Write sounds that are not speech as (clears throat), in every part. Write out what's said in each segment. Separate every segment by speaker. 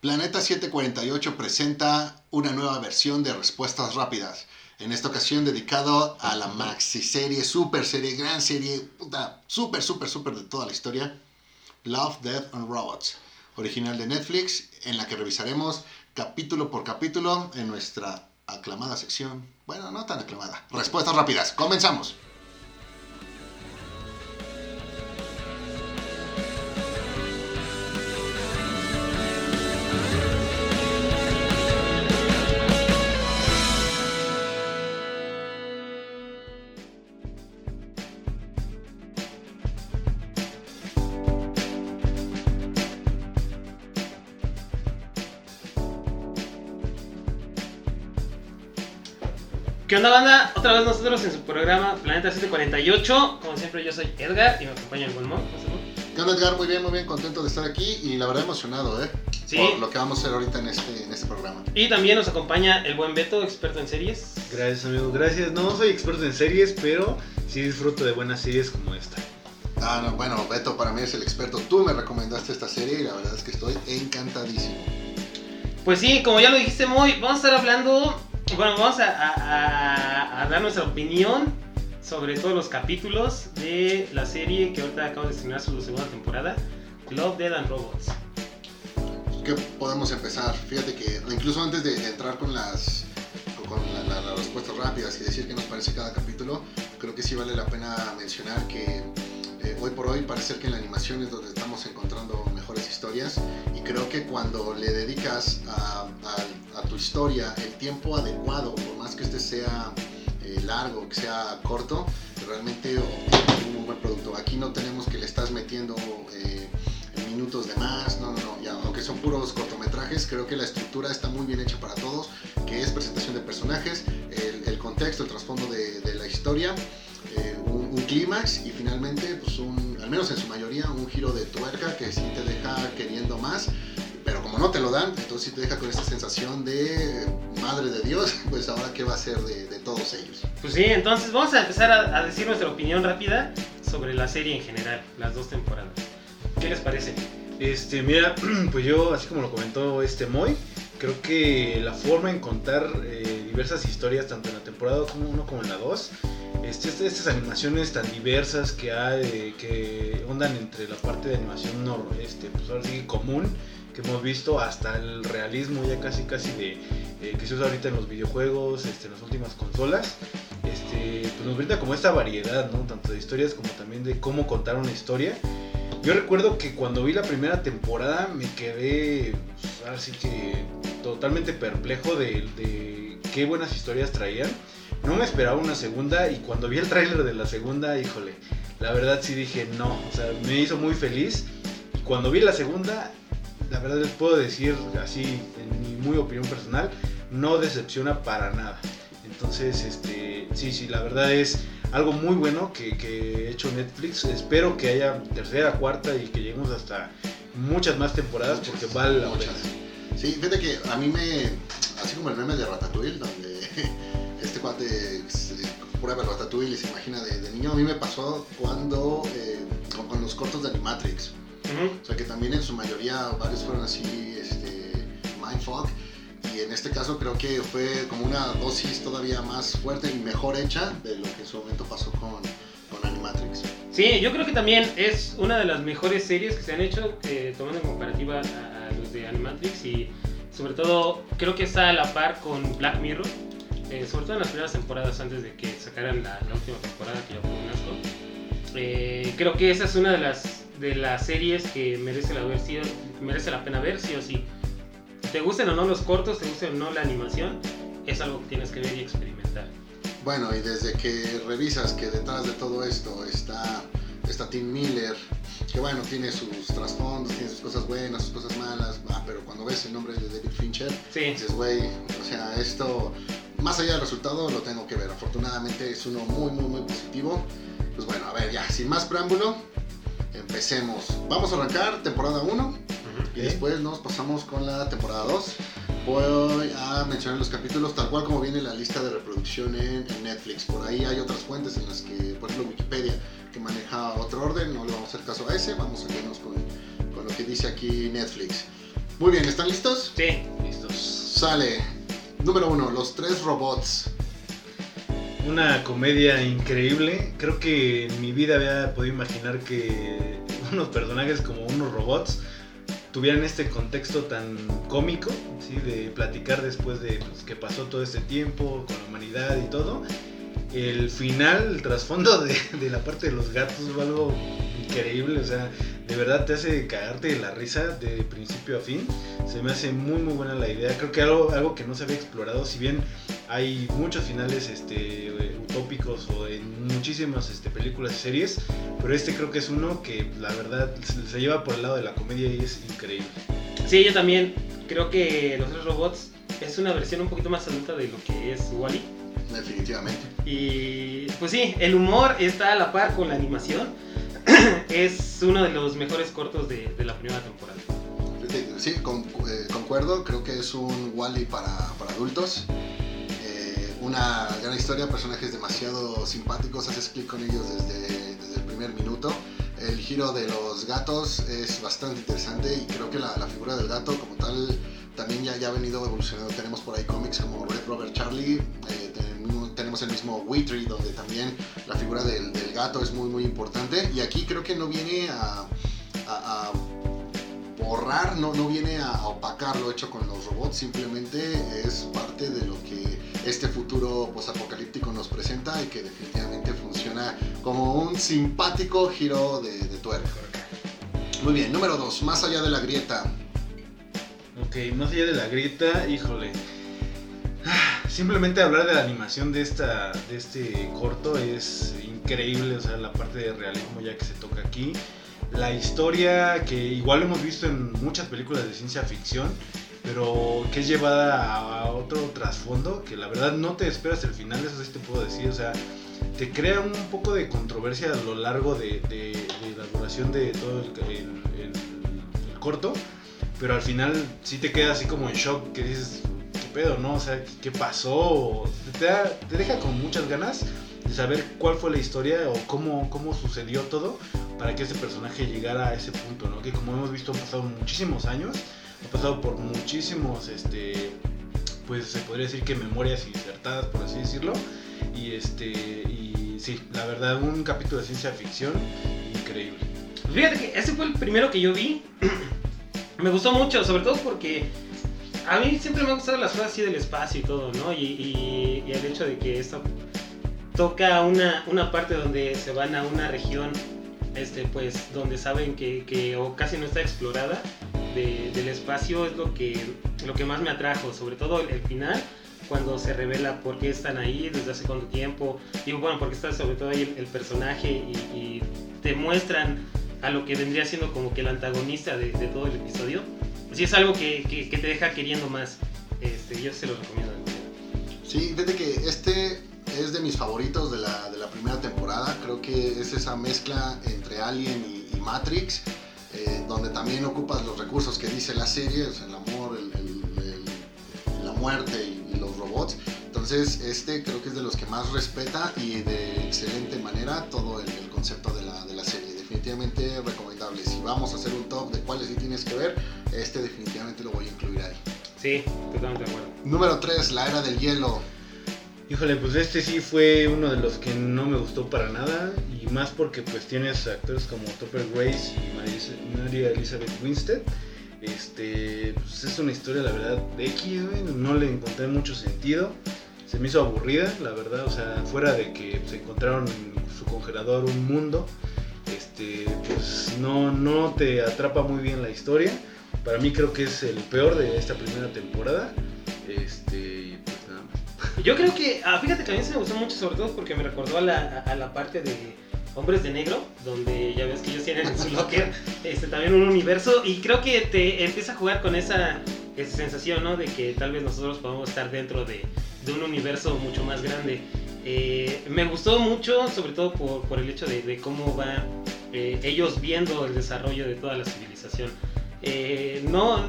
Speaker 1: Planeta 748 presenta una nueva versión de Respuestas Rápidas. En esta ocasión dedicado a la maxi serie, super serie, gran serie, puta, super, super, super de toda la historia. Love, Death and Robots, original de Netflix, en la que revisaremos capítulo por capítulo en nuestra aclamada sección. Bueno, no tan aclamada. Respuestas rápidas. Comenzamos.
Speaker 2: Onda banda? Otra vez nosotros en su programa Planeta 748. Como siempre yo soy Edgar y me acompaña el buen Mo.
Speaker 1: ¿Qué onda Edgar? Muy bien, muy bien, contento de estar aquí y la verdad emocionado, ¿eh?
Speaker 2: Sí.
Speaker 1: Por lo que vamos a hacer ahorita en este, en este programa.
Speaker 2: Y también nos acompaña el buen Beto, experto en series.
Speaker 3: Gracias amigos, gracias. No soy experto en series, pero sí disfruto de buenas series como esta.
Speaker 1: Ah, no, bueno, Beto para mí es el experto. Tú me recomendaste esta serie y la verdad es que estoy encantadísimo.
Speaker 2: Pues sí, como ya lo dijiste muy, vamos a estar hablando, bueno, vamos a, dar nuestra opinión sobre todos los capítulos de la serie que ahorita acaba de estrenar su segunda temporada, Love, Dead and Robots.
Speaker 1: ¿Qué podemos empezar? Fíjate que incluso antes de, entrar con las con la- la- las respuestas rápidas y decir qué nos parece cada capítulo, creo que sí vale la pena mencionar que eh, hoy por hoy parece que en la animación es donde estamos encontrando mejores historias y creo que cuando le dedicas a, tu historia el tiempo adecuado, por más que este sea eh, largo, que sea corto, realmente obtienes un buen producto. Aquí no tenemos que le estás metiendo eh, minutos de más, no, no, no, ya, aunque son puros cortometrajes, creo que la estructura está muy bien hecha para todos, que es presentación de personajes, el, contexto, el trasfondo de la historia, eh, un, un clímax y finalmente, pues un, al menos en su mayoría, un giro de tuerca que sí te deja queriendo más, pero como no te lo dan, entonces sí te deja con esta sensación de madre de Dios, (laughs) pues ahora qué va a ser de, de todos ellos.
Speaker 2: Pues sí, entonces vamos a empezar a, a decir nuestra opinión rápida sobre la serie en general, las dos temporadas. ¿Qué les parece?
Speaker 3: Este, mira, (clears throat) pues yo, así como lo comentó este Moy, creo que la forma en contar eh, diversas historias, tanto en la temporada como 1 como en la 2, este, este- estas animaciones tan diversas que hay, eh, que ondan entre la parte de animación nor- este, pues ahora sí común que hemos visto hasta el realismo ya casi casi de eh, que se usa ahorita en los videojuegos, este, en las últimas consolas, este, pues nos brinda como esta variedad, ¿no? Tanto de historias como también de cómo contar una historia. Yo recuerdo que cuando vi la primera temporada me quedé, pues, ahora sí que totalmente perplejo de, de qué buenas historias traían. No me esperaba una segunda y cuando vi el tráiler de la segunda, híjole, la verdad sí dije no, o sea, me hizo muy feliz. Y cuando vi la segunda, la verdad les puedo decir así, en mi muy opinión personal, no decepciona para nada. Entonces, este, sí, sí, la verdad es algo muy bueno que, que ha hecho Netflix. Espero que haya tercera, cuarta y que lleguemos hasta muchas más temporadas porque vale la
Speaker 1: Muchas.
Speaker 3: pena.
Speaker 1: Sí, fíjate que a mí me. Así como el meme de Ratatouille, donde este cuate se prueba el Ratatouille y se imagina de, de niño, a mí me pasó cuando. eh, con, con los cortos de Animatrix.
Speaker 2: Ujú.
Speaker 1: O sea que también en su mayoría varios fueron así, este. Mindfuck. Y en este caso creo que fue como una dosis todavía más fuerte y mejor hecha de lo que en su momento pasó con, con Animatrix.
Speaker 2: Sí, yo creo que también es una de las mejores series que se han hecho, eh, tomando en comparativa a, a los de Animatrix y sobre todo creo que está a la par con Black Mirror, eh, sobre todo en las primeras temporadas antes de que sacaran la, la última temporada que ya fue un asco. Eh, creo que esa es una de las, de las series que merece la, ver, sí- merece la pena ver sí o sí. Te gusten o no los cortos, te guste o no la animación, es algo que tienes que ver y experimentar.
Speaker 1: Bueno, y desde que revisas que detrás de todo esto está, está Tim Miller, que bueno, tiene sus trasfondos, tiene sus cosas buenas, sus cosas malas, ah, pero cuando ves el nombre de David Fincher,
Speaker 2: Sí,
Speaker 1: dices, güey, o sea, esto, más allá del resultado, lo tengo que ver. Afortunadamente es uno muy, muy, muy positivo. Pues bueno, a ver, ya, sin más preámbulo, empecemos. Vamos a arrancar temporada 1 y después nos pasamos con la temporada 2. Voy a mencionar los capítulos tal cual como viene la lista de reproducción en, en Netflix. Por ahí hay otras fuentes en las que, por ejemplo, Wikipedia, que maneja otro orden. No le vamos a hacer caso a ese. Vamos a irnos con, con lo que dice aquí Netflix. Muy bien, ¿están listos?
Speaker 2: Sí.
Speaker 3: Listos.
Speaker 1: Sale. Número uno, los tres robots.
Speaker 3: Una comedia increíble. Creo que en mi vida había podido imaginar que unos personajes como unos robots tuvieran este contexto tan cómico, ¿sí? de platicar después de pues, que pasó todo este tiempo con la humanidad y todo. El final, el trasfondo (laughs) de, la parte de los gatos algo increíble, o sea, de verdad te hace cagarte de la risa de principio a fin. Se me hace muy muy buena la idea. Creo que algo, algo que no se había explorado, si bien hay muchos finales este, utópicos o en muchísimas este, películas y series, pero este creo que es uno que la verdad se, se lleva por el lado de la comedia y es increíble.
Speaker 2: Sí, yo también creo que Los Tres Robots es una versión un poquito más adulta de lo que es Wally.
Speaker 1: Definitivamente.
Speaker 2: Y pues sí, el humor está a la par con la animación. (coughs) es uno de los mejores cortos de, de la primera temporada.
Speaker 1: Sí, con- eh, concuerdo. Creo que es un Wally para, para adultos. Eh, una gran historia, personajes demasiado simpáticos. Haces clic con ellos desde, desde el primer minuto. El giro de los gatos es bastante interesante y creo que la, la figura del gato como tal también ya, ya ha venido evolucionando. Tenemos por ahí cómics como Red Robert Charlie, eh, tenemos, tenemos el mismo Wheatrey donde también la figura del, del gato es muy muy importante y aquí creo que no viene a, a- a borrar, no, no viene a opacar lo hecho con los robots, simplemente es parte de lo que este futuro posapocalíptico nos presenta y que definitivamente funciona como un simpático giro de, de tuerca. Muy bien, número 2, más allá de la grieta.
Speaker 3: Ok, más allá de la grieta, híjole. Ah, Simplemente hablar de la animación de, esta, de este corto es increíble, o sea, la parte de realismo ya que se toca aquí. La historia que igual hemos visto en muchas películas de ciencia ficción, pero que es llevada a, otro trasfondo que la verdad no te esperas el final, eso sí te puedo decir, o sea, te crea un poco de controversia a lo largo de, la duración de todo el corto pero al final sí te queda así como en shock, que dices, ¿qué pedo, no? O sea, ¿qué pasó? Te, te deja con muchas ganas de saber cuál fue la historia o cómo, cómo sucedió todo para que ese personaje llegara a ese punto, ¿no? Que como hemos visto han pasado muchísimos años, ha pasado por muchísimos, este, pues se podría decir que memorias insertadas, por así decirlo, y este, y sí, la verdad, un capítulo de ciencia ficción increíble.
Speaker 2: Fíjate que ese fue el primero que yo vi. Me gustó mucho, sobre todo porque a mí siempre me han gustado las cosas así del espacio y todo, ¿no? Y, el hecho de que esto toca una, una parte donde se van a una región, este, pues, donde saben que, o casi no está explorada de- del espacio es lo que, lo que más me atrajo, sobre todo el, final. Cuando se revela por qué están ahí, desde hace cuánto tiempo, y bueno, porque está sobre todo ahí el, el personaje y, y te muestran a lo que vendría siendo como que el antagonista de, de todo el episodio. Sí es algo que, que- que te deja queriendo más. Este, yo se lo recomiendo.
Speaker 1: Sí, fíjate que este es de mis favoritos de la, de la primera temporada. Creo que es esa mezcla entre Alien y, y Matrix, eh, donde también ocupas los recursos que dice la serie, o sea, el amor, el- el- el- la muerte y, y los robots. Entonces, este creo que es de los que más respeta y de excelente manera todo el concepto de la, de la serie. Definitivamente recomendable. Si vamos a hacer un top de cuáles sí tienes que ver, este definitivamente lo voy a incluir ahí.
Speaker 2: Sí, totalmente de acuerdo.
Speaker 1: Número 3, la era del hielo.
Speaker 3: Híjole, pues este sí fue uno de los que no me gustó para nada y más porque pues tienes actores como Topper Grace y María Elizabeth Winstead. Este, pues es una historia la verdad de X, güey, no le encontré mucho sentido. Se me hizo aburrida, la verdad, o sea, fuera de que se encontraron en congelador un mundo, este, pues no, no te atrapa muy bien la historia. Para mí creo que es el peor de esta primera temporada. Este, pues nada más.
Speaker 2: Yo creo que, ah, fíjate que a mí se me gustó mucho, sobre todo porque me recordó a la, a la parte de Hombres de Negro, donde ya ves que ellos tienen en su (laughs) locker este, también un universo, y creo que te empieza a jugar con esa, esa sensación, ¿no? De que tal vez nosotros podamos estar dentro de, de un universo mucho más grande. Eh, me gustó mucho, sobre todo por, el hecho de, cómo va eh, ellos viendo el desarrollo de toda la civilización. Eh, no,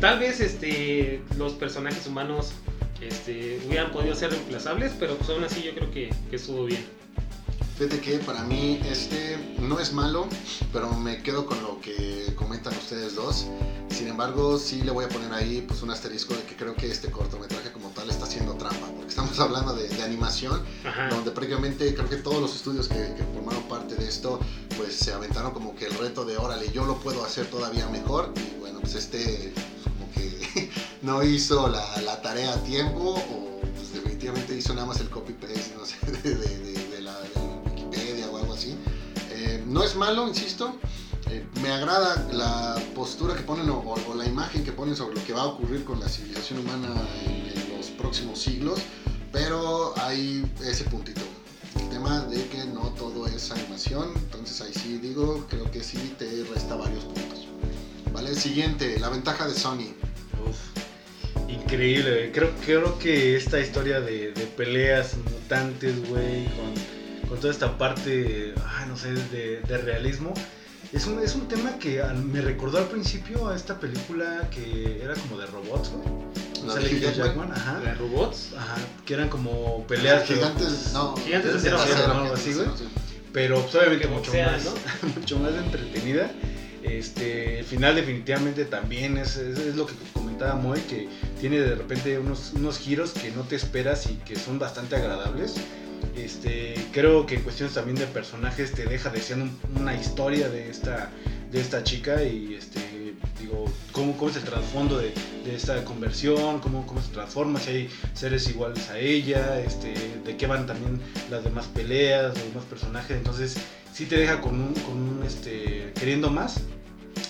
Speaker 2: tal vez este, los personajes humanos este, hubieran podido ser reemplazables, pero pues aún así yo creo que estuvo bien.
Speaker 1: Fíjate que para mí este no es malo, pero me quedo con lo que comentan ustedes dos. Sin embargo, sí le voy a poner ahí pues un asterisco de que creo que este cortometraje como tal está haciendo trampa, porque estamos (laughs) hablando de, de animación,
Speaker 2: Ajá.
Speaker 1: donde prácticamente creo que todos los estudios que, que formaron parte de esto pues se aventaron como que el reto de órale, yo lo puedo hacer todavía mejor y bueno, pues este pues, como que (laughs) no hizo la, la tarea a tiempo o pues definitivamente hizo nada más el copy-paste, no sé, (laughs) de, de- de- no es malo, insisto. Eh, me agrada la postura que ponen o, la imagen que ponen sobre lo que va a ocurrir con la civilización humana en, los próximos siglos, pero hay ese puntito. El tema de que no todo es animación, entonces ahí sí digo, creo que sí te resta varios puntos. Vale, siguiente, la ventaja de Sony.
Speaker 3: Increíble, creo que esta historia de, de peleas mutantes, güey, con, con toda esta parte, ah, no sé, de, de realismo, es un, es un tema que al- me recordó al principio a esta película que era como de robots, güey.
Speaker 1: La
Speaker 3: Sale
Speaker 1: de Jackman.
Speaker 3: Ajá.
Speaker 2: ¿De robots?
Speaker 3: Ajá, que eran como peleas pero-
Speaker 1: gigantes, no,
Speaker 2: Gigantes de acero,
Speaker 3: ¿no? Algo así, güey. pero pues, obviamente
Speaker 2: Que
Speaker 3: mucho
Speaker 2: boxean,
Speaker 3: más, (laughs) mucho más entretenida. Este, el final definitivamente también es, es, es lo que comentaba Moy, que tiene de repente unos, unos giros que no te esperas y que son bastante agradables. Este, creo que en cuestiones también de personajes te deja deseando un- una historia de esta, de esta chica y este, digo, cómo, es el trasfondo de, esta conversión, cómo, cómo se transforma, si hay seres iguales a ella, este, de qué van también las demás peleas, los demás personajes, entonces sí te deja con un, con este, queriendo más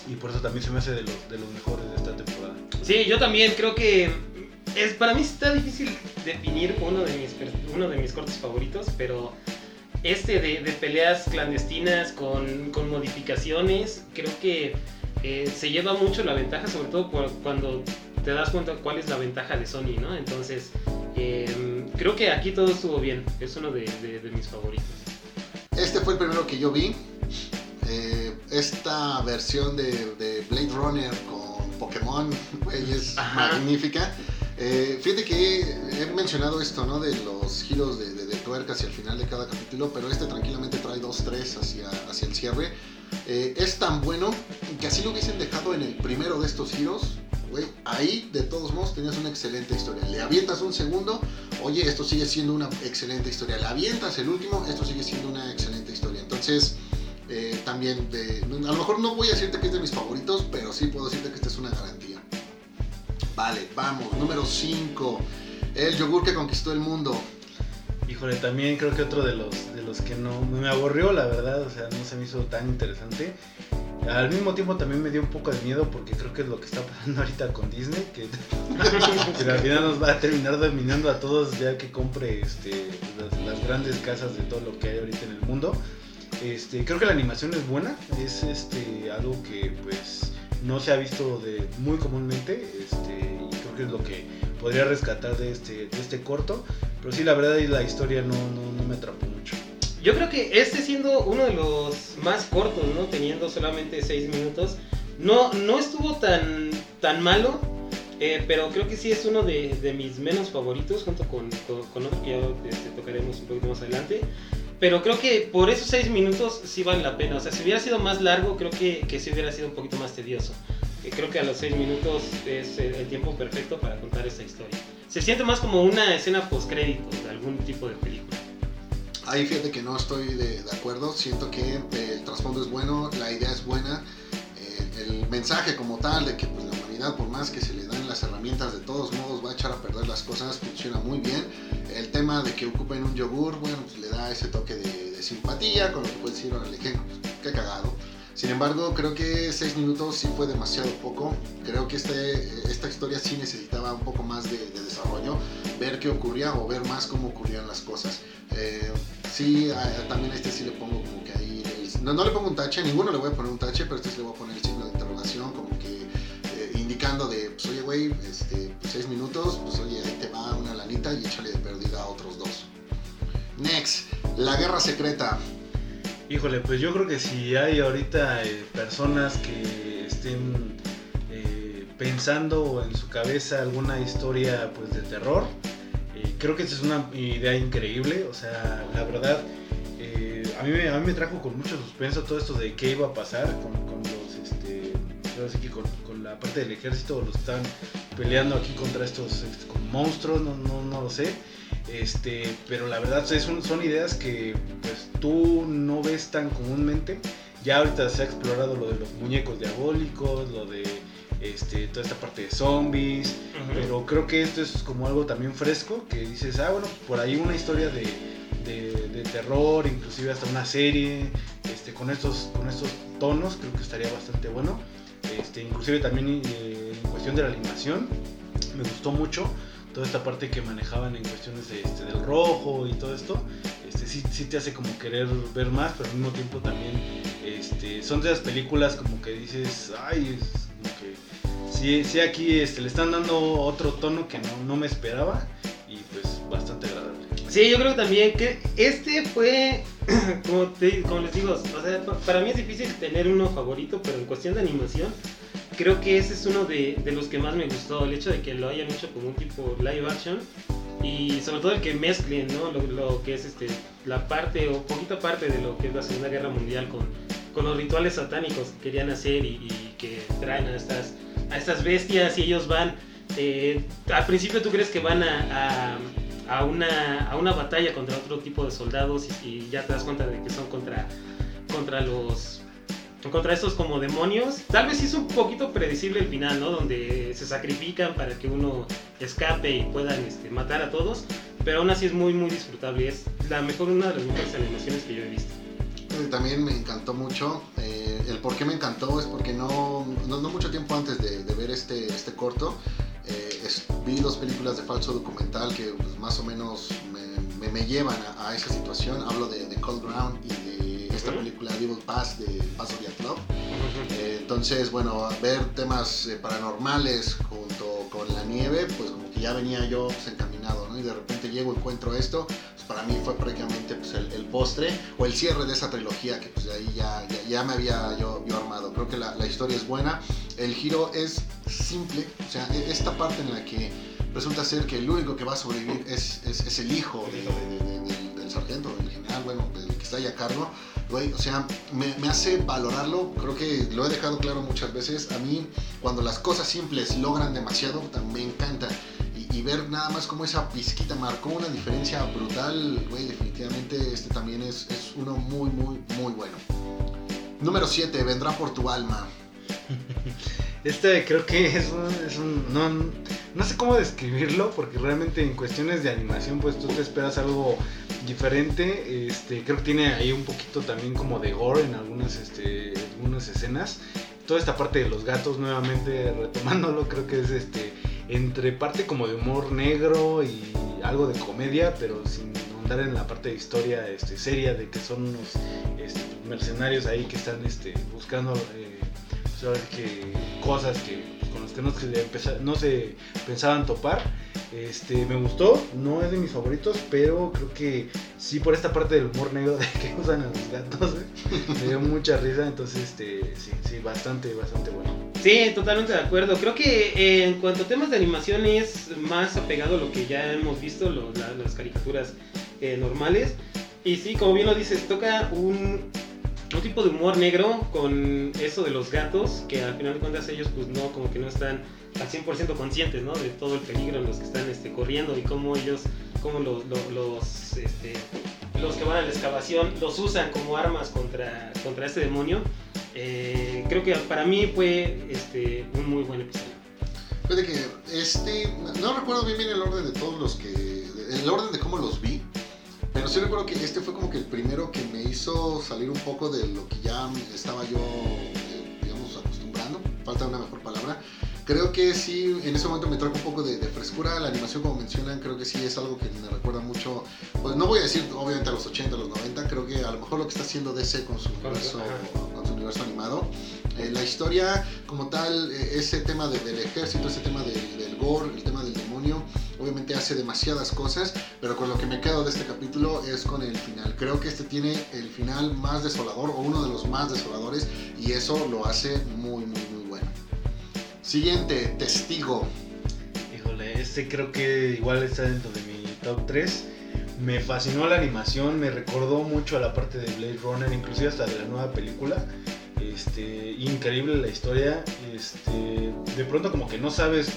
Speaker 3: y por eso también se me hace de los, de los mejores de esta temporada.
Speaker 2: Sí, yo también creo que es para mí está difícil definir uno de mis uno de mis cortes favoritos, pero este de, de peleas clandestinas con, con modificaciones, creo que eh, se lleva mucho la ventaja, sobre todo cu- cuando te das cuenta cuál es la ventaja de Sony, ¿no? Entonces, eh, creo que aquí todo estuvo bien, es uno de, de- de mis favoritos.
Speaker 1: Este fue el primero que yo vi. Eh, esta versión de, de Blade Runner con Pokémon, (laughs) güey, es
Speaker 2: Ajá.
Speaker 1: magnífica. Eh, fíjate que he mencionado esto, ¿no? De los giros de, de, de tuerca hacia el final de cada capítulo, pero este tranquilamente trae dos, tres hacia, hacia el cierre. Eh, es tan bueno que así lo hubiesen dejado en el primero de estos giros, güey. Ahí, de todos modos, tenías una excelente historia. Le avientas un segundo, oye, esto sigue siendo una excelente historia. Le avientas el último, esto sigue siendo una excelente historia. Entonces, eh, también, de, a lo mejor no voy a decirte que es de mis favoritos, pero sí puedo decirte que esta es una garantía. Vale, vamos, número 5. El yogur que conquistó el mundo.
Speaker 3: Híjole, también creo que otro de los, de los que no me aburrió, la verdad, o sea, no se me hizo tan interesante. Al mismo tiempo también me dio un poco de miedo porque creo que es lo que está pasando (laughs) ahorita con Disney, que, (laughs) que al final nos va a terminar dominando a todos ya que compre este, las, las grandes casas de todo lo que hay ahorita en el mundo. Este, creo que la animación es buena, es este, algo que pues no se ha visto de, muy comúnmente este, y creo que es lo que podría rescatar de este, este corto. Pero sí, la verdad, y la historia no, me atrapó mucho.
Speaker 2: Yo creo que este siendo uno de los más cortos, ¿no? Teniendo solamente 6 minutos, no, estuvo tan, malo, eh, pero creo que sí es uno de, mis menos favoritos, junto con, con, con otro que ya este, tocaremos un poquito más adelante. Pero creo que por esos 6 minutos sí vale la pena. O sea, si hubiera sido más largo, creo que, que sí hubiera sido un poquito más tedioso. Creo que a los 6 minutos es el tiempo perfecto para contar esta historia. Se siente más como una escena post-créditos de algún tipo de película.
Speaker 1: Ahí fíjate que no estoy de, de acuerdo. Siento que el trasfondo es bueno, la idea es buena. El mensaje como tal de que pues, la humanidad, por más que se le dan las herramientas, de todos modos va a echar a perder las cosas, funciona muy bien. El tema de que ocupen un yogur, bueno, pues le da ese toque de, de simpatía, con lo que puedes decir, órale, qué, qué cagado. Sin embargo, creo que seis minutos sí fue demasiado poco. Creo que este, esta historia sí necesitaba un poco más de, de desarrollo, ver qué ocurría o ver más cómo ocurrían las cosas. Eh, sí, a- también a este sí le pongo como que ahí. no, no le pongo un tache, a ninguno le voy a poner un tache, pero este sí le voy a poner el signo de interrogación, como que eh, indicando de, pues oye, güey, este, pues, seis minutos, pues oye, ahí te va una lanita y échale de perdida a otros dos. Next, la guerra secreta.
Speaker 3: Híjole, pues yo creo que si hay ahorita eh, personas que estén eh, pensando en su cabeza alguna historia pues de terror, eh, creo que esta es una idea increíble. O sea, la verdad, a mí, me, trajo con mucho suspenso todo esto de qué iba a pasar con, los, este, con, la parte del ejército, los estaban peleando aquí contra estos este, monstruos, no, no, no lo sé. Este, pero la verdad son, son ideas que pues tú no ves tan comúnmente. Ya ahorita se ha explorado lo de los muñecos diabólicos, lo de este, toda esta parte de zombies, uh -huh. pero creo que esto es como algo también fresco, que dices, ah, bueno, por ahí una historia de, de, de terror, inclusive hasta una serie, este, con, estos, con estos tonos, creo que estaría bastante bueno. Este, inclusive también eh, en cuestión de la animación, me gustó mucho toda esta parte que manejaban en cuestiones de, este, del rojo y todo esto, este, sí, sí, te hace como querer ver más, pero al mismo tiempo también este, son de las películas como que dices, ay, es como que sí, sí aquí este, le están dando otro tono que no, no me esperaba y pues bastante agradable.
Speaker 2: Sí, yo creo también que este fue, (clears throat) como, te, como les digo, o sea, para mí es difícil tener uno favorito, pero en cuestión de animación, creo que ese es uno de, de, los que más me gustó, el hecho de que lo hayan hecho como un tipo live action y sobre todo el que mezclen ¿no? lo, lo, que es este, la parte o poquita parte de lo que es la Segunda Guerra Mundial con, con los rituales satánicos que querían hacer y, que traen a estas, a estas bestias y ellos van, eh, al principio tú crees que van a, a, a, una, a una batalla contra otro tipo de soldados y, y ya te das cuenta de que son contra, contra los contra estos como demonios. Tal vez sí es un poquito predecible el final, ¿no? Donde se sacrifican para que uno escape y puedan este, matar a todos. Pero aún así es muy, muy disfrutable. Es la mejor, una de las mejores animaciones que yo he visto.
Speaker 1: También me encantó mucho. Eh, el por qué me encantó es porque no, no, no mucho tiempo antes de, de ver este, este corto, eh, es, vi dos películas de falso documental que pues, más o menos me, llevan a, a, esa situación. Hablo de, de Cold Ground y de esta película Devil Pass de of the Club. Eh, entonces, bueno, ver temas eh, paranormales junto con la nieve, pues como que ya venía yo pues, encaminado, ¿no? Y de repente llego, encuentro esto, pues para mí fue prácticamente pues, el, el, postre o el cierre de esa trilogía que pues de ahí ya, ya, ya me había yo, yo, armado. Creo que la, la historia es buena, el giro es simple, o sea, e, esta parte en la que resulta ser que el único que va a sobrevivir es, es, es el hijo de, de, de, del sargento, del general, bueno, del que está ahí a cargo, güey, o sea, me, me, hace valorarlo, creo que lo he dejado claro muchas veces, a mí cuando las cosas simples logran demasiado, me encanta. Y, y ver nada más como esa pizquita marcó una diferencia brutal, güey, definitivamente este también es, es uno muy, muy, muy bueno. Número 7, vendrá por tu alma. (laughs)
Speaker 3: Este creo que es un, es un no, no, sé cómo describirlo porque realmente en cuestiones de animación pues tú te esperas algo diferente. Este, creo que tiene ahí un poquito también como de gore en algunas, este, algunas escenas. Toda esta parte de los gatos nuevamente retomándolo creo que es este entre parte como de humor negro y algo de comedia pero sin andar en la parte de historia este, seria de que son unos este, mercenarios ahí que están este, buscando eh, que cosas que pues, con las que no se, pensaban topar. Este, me gustó, no es de mis favoritos, pero creo que sí por esta parte del humor negro (laughs) de que usan a los gatos, ¿eh? me dio mucha risa, entonces este, sí, sí, bastante, bastante bueno.
Speaker 2: Sí, totalmente de acuerdo. Creo que eh, en cuanto a temas de animación es más apegado a lo que ya hemos visto, lo, la, las caricaturas eh, normales. Y sí, como bien lo dices, toca un, un tipo de humor negro con eso de los gatos, que al final de cuentas ellos pues no, como que no están al 100% conscientes, ¿no? De todo el peligro en los que están este, corriendo y cómo ellos, cómo los, los, los, este, los que van a la excavación los usan como armas contra, contra este demonio. Eh, creo que para mí fue este, un muy buen episodio.
Speaker 1: Fíjate que este, no recuerdo bien bien el orden de todos los que, el orden de cómo los vi, pero sí recuerdo que este fue como que el primero que me hizo salir un poco de lo que ya estaba yo, eh, digamos, acostumbrando. Falta una mejor palabra. Creo que sí, en ese momento me trajo un poco de, de, frescura. La animación, como mencionan, creo que sí es algo que me recuerda mucho. Pues no voy a decir, obviamente, a los 80, a los 90. Creo que a lo mejor lo que está haciendo DC con su universo, con su universo animado. Eh, la historia, como tal, eh, ese tema de, del ejército, ese tema de, del gore, el tema del demonio obviamente hace demasiadas cosas, pero con lo que me quedo de este capítulo es con el final. Creo que este tiene el final más desolador o uno de los más desoladores y eso lo hace muy, muy, muy bueno. Siguiente, Testigo.
Speaker 3: Híjole, este creo que igual está dentro de mi top 3. Me fascinó la animación, me recordó mucho a la parte de Blade Runner, inclusive hasta de la nueva película. Este, increíble la historia. Este, de pronto como que no sabes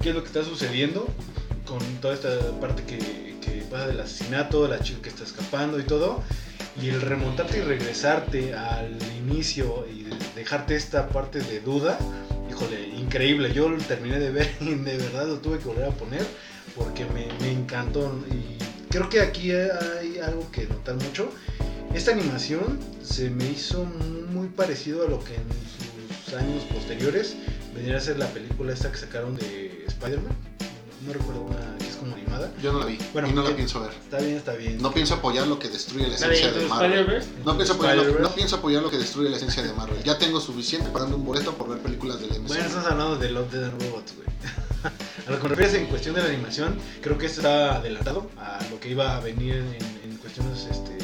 Speaker 3: qué es lo que está sucediendo con toda esta parte que, que pasa del asesinato, la chica que está escapando y todo. Y el remontarte y regresarte al inicio y dejarte esta parte de duda, híjole, increíble. Yo lo terminé de ver (laughs) y de verdad lo tuve que volver a poner porque me, me encantó. Y creo que aquí hay algo que notar mucho. Esta animación se me hizo muy parecido a lo que en sus años posteriores vendría a ser la película esta que sacaron de Spider-Man. No recuerdo una que es como animada.
Speaker 1: Yo no la vi
Speaker 3: Bueno,
Speaker 1: y no la pienso ver.
Speaker 3: Está bien, está bien.
Speaker 1: No pienso apoyar lo que destruye la
Speaker 2: de
Speaker 1: esencia de Marvel. No pienso, apoyar lo, no pienso apoyar lo que destruye la esencia de Marvel. Ya tengo suficiente pagando un boleto por ver películas del MCU.
Speaker 3: Bueno, estás hablando de Love, Death and Robots, güey. (laughs) a lo que me refieres en cuestión de la animación, creo que esto está adelantado a lo que iba a venir en, en cuestiones este,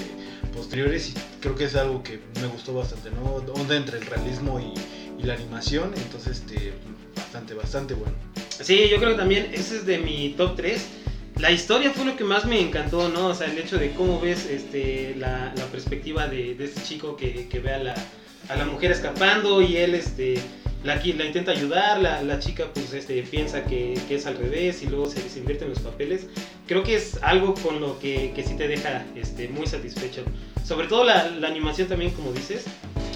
Speaker 3: posteriores y creo que es algo que me gustó bastante, ¿no? Onda entre el realismo y, y la animación, entonces este, bastante, bastante bueno.
Speaker 2: Sí, yo creo que también ese es de mi top 3. La historia fue lo que más me encantó, ¿no? O sea, el hecho de cómo ves este, la, la perspectiva de, de este chico que, que ve a la, a la mujer escapando y él este, la, la intenta ayudar, la, la chica pues este, piensa que, que es al revés y luego se, se invierten los papeles. Creo que es algo con lo que, que sí te deja este, muy satisfecho. Sobre todo la, la animación también, como dices,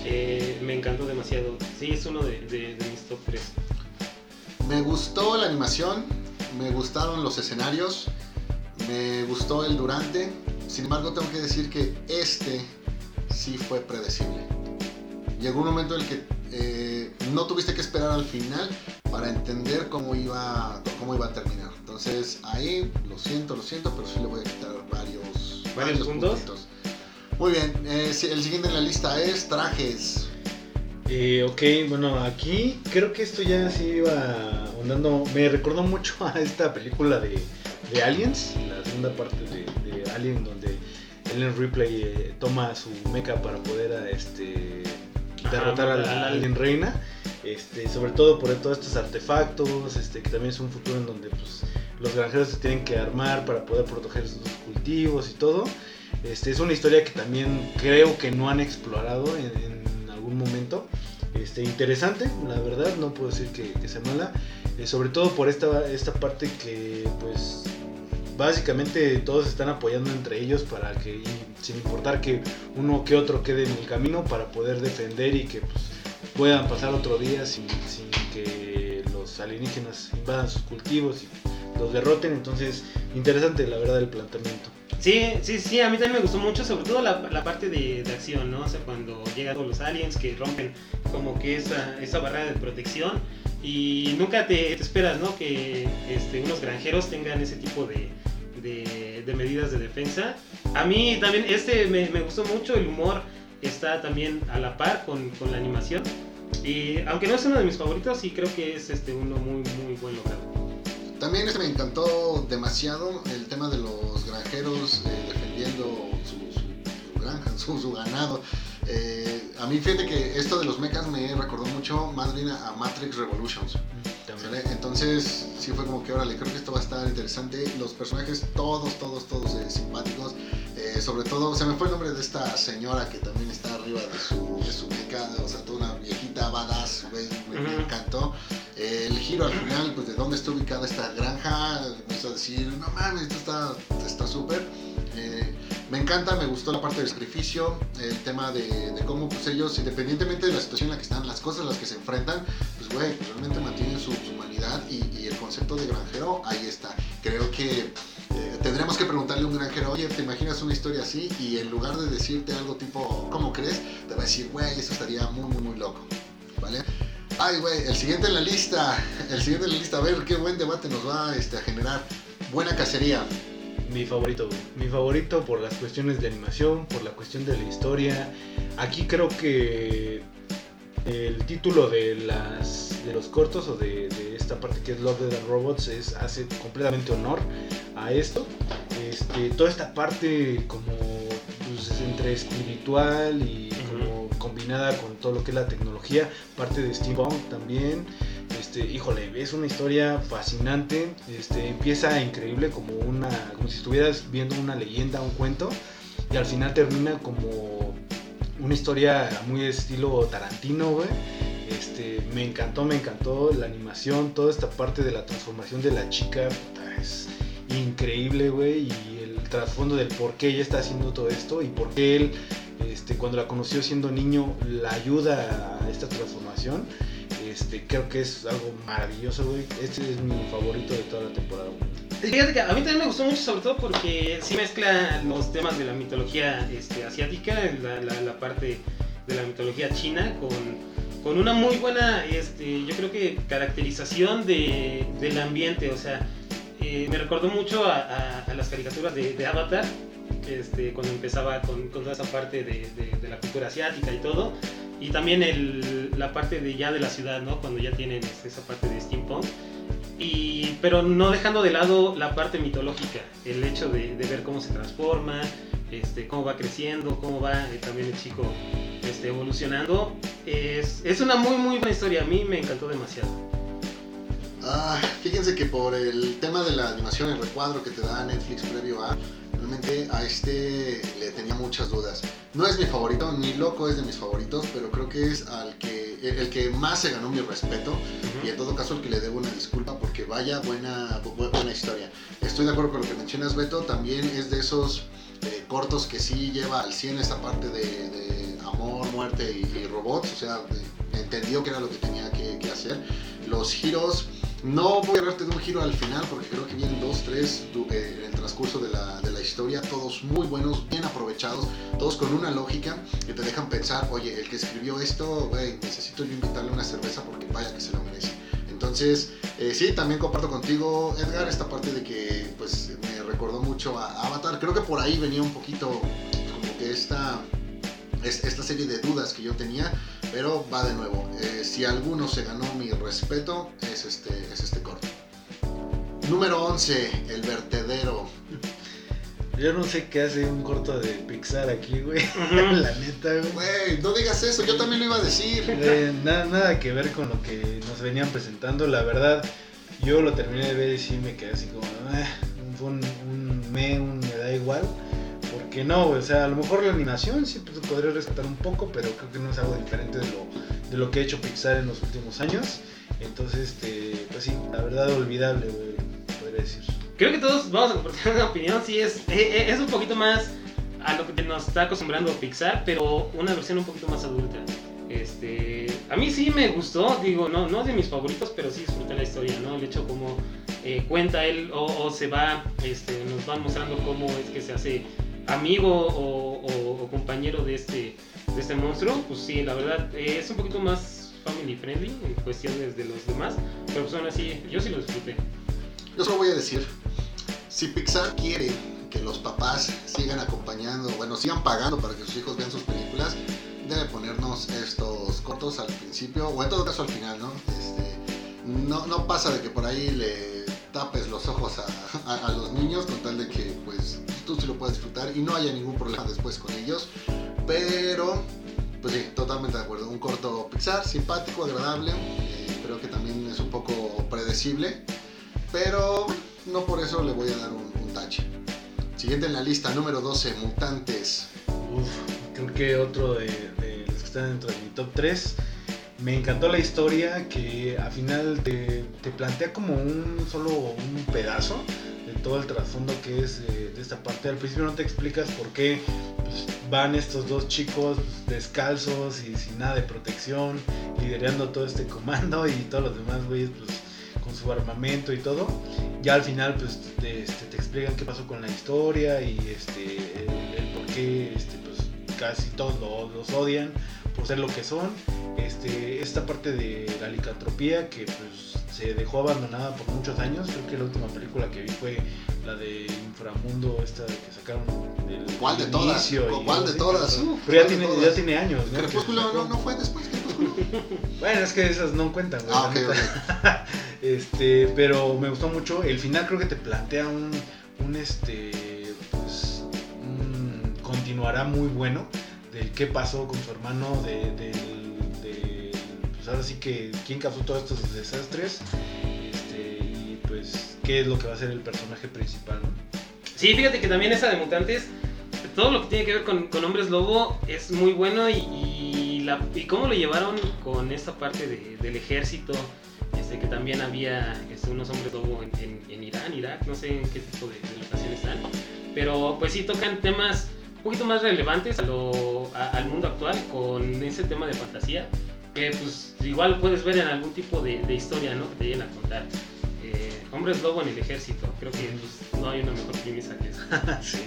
Speaker 2: eh, me encantó demasiado. Sí, es uno de, de- de mis top 3.
Speaker 1: Me gustó la animación, me gustaron los escenarios, me gustó el durante. Sin embargo, tengo que decir que este sí fue predecible. Llegó un momento en el que eh, no tuviste que esperar al final para entender cómo iba, cómo iba a terminar. Entonces ahí, lo siento, lo siento, pero sí le voy a quitar varios,
Speaker 2: ¿Varios puntos?
Speaker 1: puntitos. Muy bien, eh, el siguiente en la lista es trajes.
Speaker 3: Eh, ok, bueno, aquí creo que esto ya sí iba ahondando. Me recordó mucho a esta película de, de Aliens, la segunda parte de, de Alien, donde Ellen Ripley eh, toma su mecha para poder a, este, derrotar al-
Speaker 2: al
Speaker 3: Alien Reina. Este, sobre todo por todos estos artefactos, este, que también es un futuro en donde pues, los granjeros se tienen que armar para poder proteger sus cultivos y todo. Este, es una historia que también creo que no han explorado en, en algún momento. Este, interesante, la verdad, no puedo decir que, sea mala. Eh, sobre todo por esta, esta parte que, pues, básicamente todos están apoyando entre ellos para que, sin importar que uno que otro quede en el camino, para poder defender y que pues, puedan pasar otro día sin, sin que los alienígenas invadan sus cultivos y los derroten. Entonces, interesante, la verdad, el planteamiento.
Speaker 2: Sí, sí, sí, a mí también me gustó mucho, sobre todo la, parte de, acción, ¿no? O sea, cuando llegan los aliens que rompen como que esa, esa barrera de protección y nunca te, esperas, ¿no? Que este, unos granjeros tengan ese tipo de, de, medidas de defensa. A mí también este me, me gustó mucho, el humor está también a la par con, con la animación. Y aunque no es uno de mis favoritos, sí creo que es este, uno muy, muy buen logrado.
Speaker 1: También este me encantó demasiado el tema de los granjeros eh, defendiendo su, su- su granja, (laughs) su, ganado. Eh, a mí fíjate que esto de los mechas me recordó mucho Madrid a Matrix Revolutions. Entonces sí fue como que órale, creo que esto va a estar interesante. Los personajes todos, todos, todos eh, simpáticos. Eh, sobre todo, se me fue el nombre de esta señora que también está arriba de su, de su o sea, toda una viejita badass, güey, me, encantó. Eh, el giro al final, pues de dónde está ubicada esta granja, me hizo decir, no mames, esto está está súper. Me encanta, me gustó la parte del sacrificio, el tema de, cómo pues ellos, independientemente de la situación en la que están, las cosas a las que se enfrentan, pues güey, pues, realmente mantienen su, humanidad y, y el concepto de granjero ahí está. Creo que eh, tendremos que preguntarle a un granjero, oye, ¿te imaginas una historia así? Y en lugar de decirte algo tipo, ¿cómo crees? Te va a decir, güey, eso estaría muy, muy, muy loco. ¿Vale? Ay, güey, el siguiente en la lista, el siguiente en la lista, a ver qué buen debate nos va este, a generar. Buena cacería.
Speaker 3: Mi favorito, güey. Mi favorito por las cuestiones de animación, por la cuestión de la historia. Aquí creo que el título de las de los cortos o de, de esta parte que es Love and Robots es hace completamente honor a esto. Este, toda esta parte como pues, entre espiritual y como combinada con todo lo que es la tecnología, parte de steampunk también. Este, híjole, es una historia fascinante. Este, empieza increíble como una, como si estuvieras viendo una leyenda, un cuento, y al final termina como una historia muy estilo Tarantino, güey. Este, me encantó, me encantó la animación, toda esta parte de la transformación de la chica, puta, es increíble, güey, y el trasfondo del por qué ella está haciendo todo esto y por qué él, este, cuando la conoció siendo niño, la ayuda a esta transformación. Este, creo que es algo maravilloso. Este es mi favorito de toda la temporada.
Speaker 2: Fíjate que a mí también me gustó mucho, sobre todo porque sí mezcla los temas de la mitología este, asiática, la, parte de la mitología china, con, con una muy buena, este, yo creo que caracterización de, del ambiente. O sea, eh, me recordó mucho a, las caricaturas de, Avatar, cuando empezaba con, toda esa parte de la cultura asiática y todo. Y también el, la parte de ya de la ciudad, ¿no? Cuando ya tienen este, esa parte de steampunk. Y, pero no dejando de lado la parte mitológica, el hecho de, ver cómo se transforma, este, cómo va creciendo, cómo va eh, también el chico este, evolucionando. Es, es una muy muy buena historia, a mí me encantó demasiado.
Speaker 1: Ah, fíjense que por el tema de la animación, el recuadro que te da Netflix previo a, realmente a este le tenía muchas dudas. No es mi favorito, ni loco es de mis favoritos, pero creo que es al que, el, el que más se ganó mi respeto y en todo caso el que le debo una disculpa porque vaya buena, bu- buena historia. Estoy de acuerdo con lo que mencionas Beto, también es de esos eh, cortos que sí lleva al 100 esta parte de, de amor, muerte y, y robots, o sea, de- entendió que era lo que tenía que, que hacer. Los giros, no voy a hablarte de un giro al final porque creo que vienen dos, tres eh, en el transcurso de la, de la historia, todos muy buenos, bien aprovechados, todos con una lógica que te dejan pensar, oye, el que escribió esto, necesito yo invitarle una cerveza porque vaya que se lo merece. Entonces, eh, sí, también comparto contigo, Edgar, esta parte de que pues me recordó mucho a Avatar. Creo que por ahí venía un poquito como que esta, es- esta serie de dudas que yo tenía, pero va de nuevo. Eh, si alguno se ganó mi respeto, es este, es este corto. Número 11, El Vertedero.
Speaker 3: Yo no sé qué hace un corto de Pixar aquí, güey. (laughs) La neta, güey.
Speaker 1: Güey, no digas eso, yo también lo iba a decir.
Speaker 3: Eh, nada, nada que ver con lo que nos venían presentando. La verdad, yo lo terminé de ver y sí me quedé así como, "Ah", fue un, un me, un me da igual. Porque no, güey, o sea, a lo mejor la animación sí pues, podría rescatar un poco, pero creo que no es algo diferente de lo, de lo que ha hecho Pixar en los últimos años. Entonces, este, pues sí, la verdad olvidable, güey, podría decir.
Speaker 2: Creo que todos vamos a compartir una opinión, sí, es, eh, es un poquito más a lo que nos está acostumbrando Pixar, pero una versión un poquito más adulta. Este, a mí sí me gustó, digo, no, no es de mis favoritos, pero sí disfruté la historia, ¿no? El hecho como eh, cuenta él o, o se va, este, nos van mostrando cómo es que se hace amigo o, compañero de este, de este monstruo, pues sí, la verdad eh, es un poquito más family friendly en cuestiones de los demás, pero pues aún así, yo sí lo disfruté.
Speaker 1: Yo solo voy a decir, si Pixar quiere que los papás sigan acompañando, bueno, sigan pagando para que sus hijos vean sus películas, debe ponernos estos cortos al principio, o en todo caso al final, ¿no? Este, no, no pasa de que por ahí le tapes los ojos a, a- a los niños con tal de que pues tú sí lo puedas disfrutar y no haya ningún problema después con ellos, pero pues sí, totalmente de acuerdo, un corto Pixar, simpático, agradable, eh, creo que también es un poco predecible, pero no por eso le voy a dar un, un tache. Siguiente en la lista, número 12, Mutantes.
Speaker 3: Creo que otro de, los que están dentro de mi top 3. Me encantó la historia que al final te, te plantea como un solo un pedazo todo el trasfondo que es eh, de esta parte. Al principio no te explicas por qué pues, van estos dos chicos descalzos y sin nada de protección, liderando todo este comando y todos los demás güeyes pues, con su armamento y todo. Ya al final pues te, este, te explican qué pasó con la historia y este el, por qué este, pues, casi todos lo- los odian por ser lo que son. Este, esta parte de la licantropía que pues se dejó abandonada por muchos años. Creo que la última película que vi fue la de Inframundo, esta que sacaron del
Speaker 1: ¿Cuál de todas? ¿Cuál de todas?
Speaker 3: Pero ya
Speaker 1: ¿cuál de
Speaker 3: tiene, ya tiene años, ¿no?
Speaker 1: Crepúsculo no, no fue después. (laughs)
Speaker 3: Bueno, es que esas no cuentan, güey.
Speaker 1: Ah,
Speaker 3: la
Speaker 1: ok,
Speaker 3: neta.
Speaker 1: ok. (laughs)
Speaker 3: Este, pero me gustó mucho. El final creo que te plantea un, un este, pues, un continuará muy bueno del qué pasó con su hermano, de, del- del, pues, ahora sí que quién causó todos estos desastres este, y pues qué es lo que va a ser el personaje principal.
Speaker 2: Sí, fíjate que también esa de mutantes, todo lo que tiene que ver con, con hombres lobo es muy bueno y, y, la, y cómo lo llevaron con esta parte de, del ejército, este, que también había este, unos hombres lobo en, en, en, Irán, Irak, no sé en qué tipo de, de están, pero pues sí tocan temas poquito más relevantes a lo, a, al mundo actual con ese tema de fantasía, que pues igual puedes ver en algún tipo de, de historia, ¿no? Que te lleguen a contar. Eh, hombres lobo en el ejército, creo que pues, no hay una mejor premisa que esa. (laughs)
Speaker 3: sí.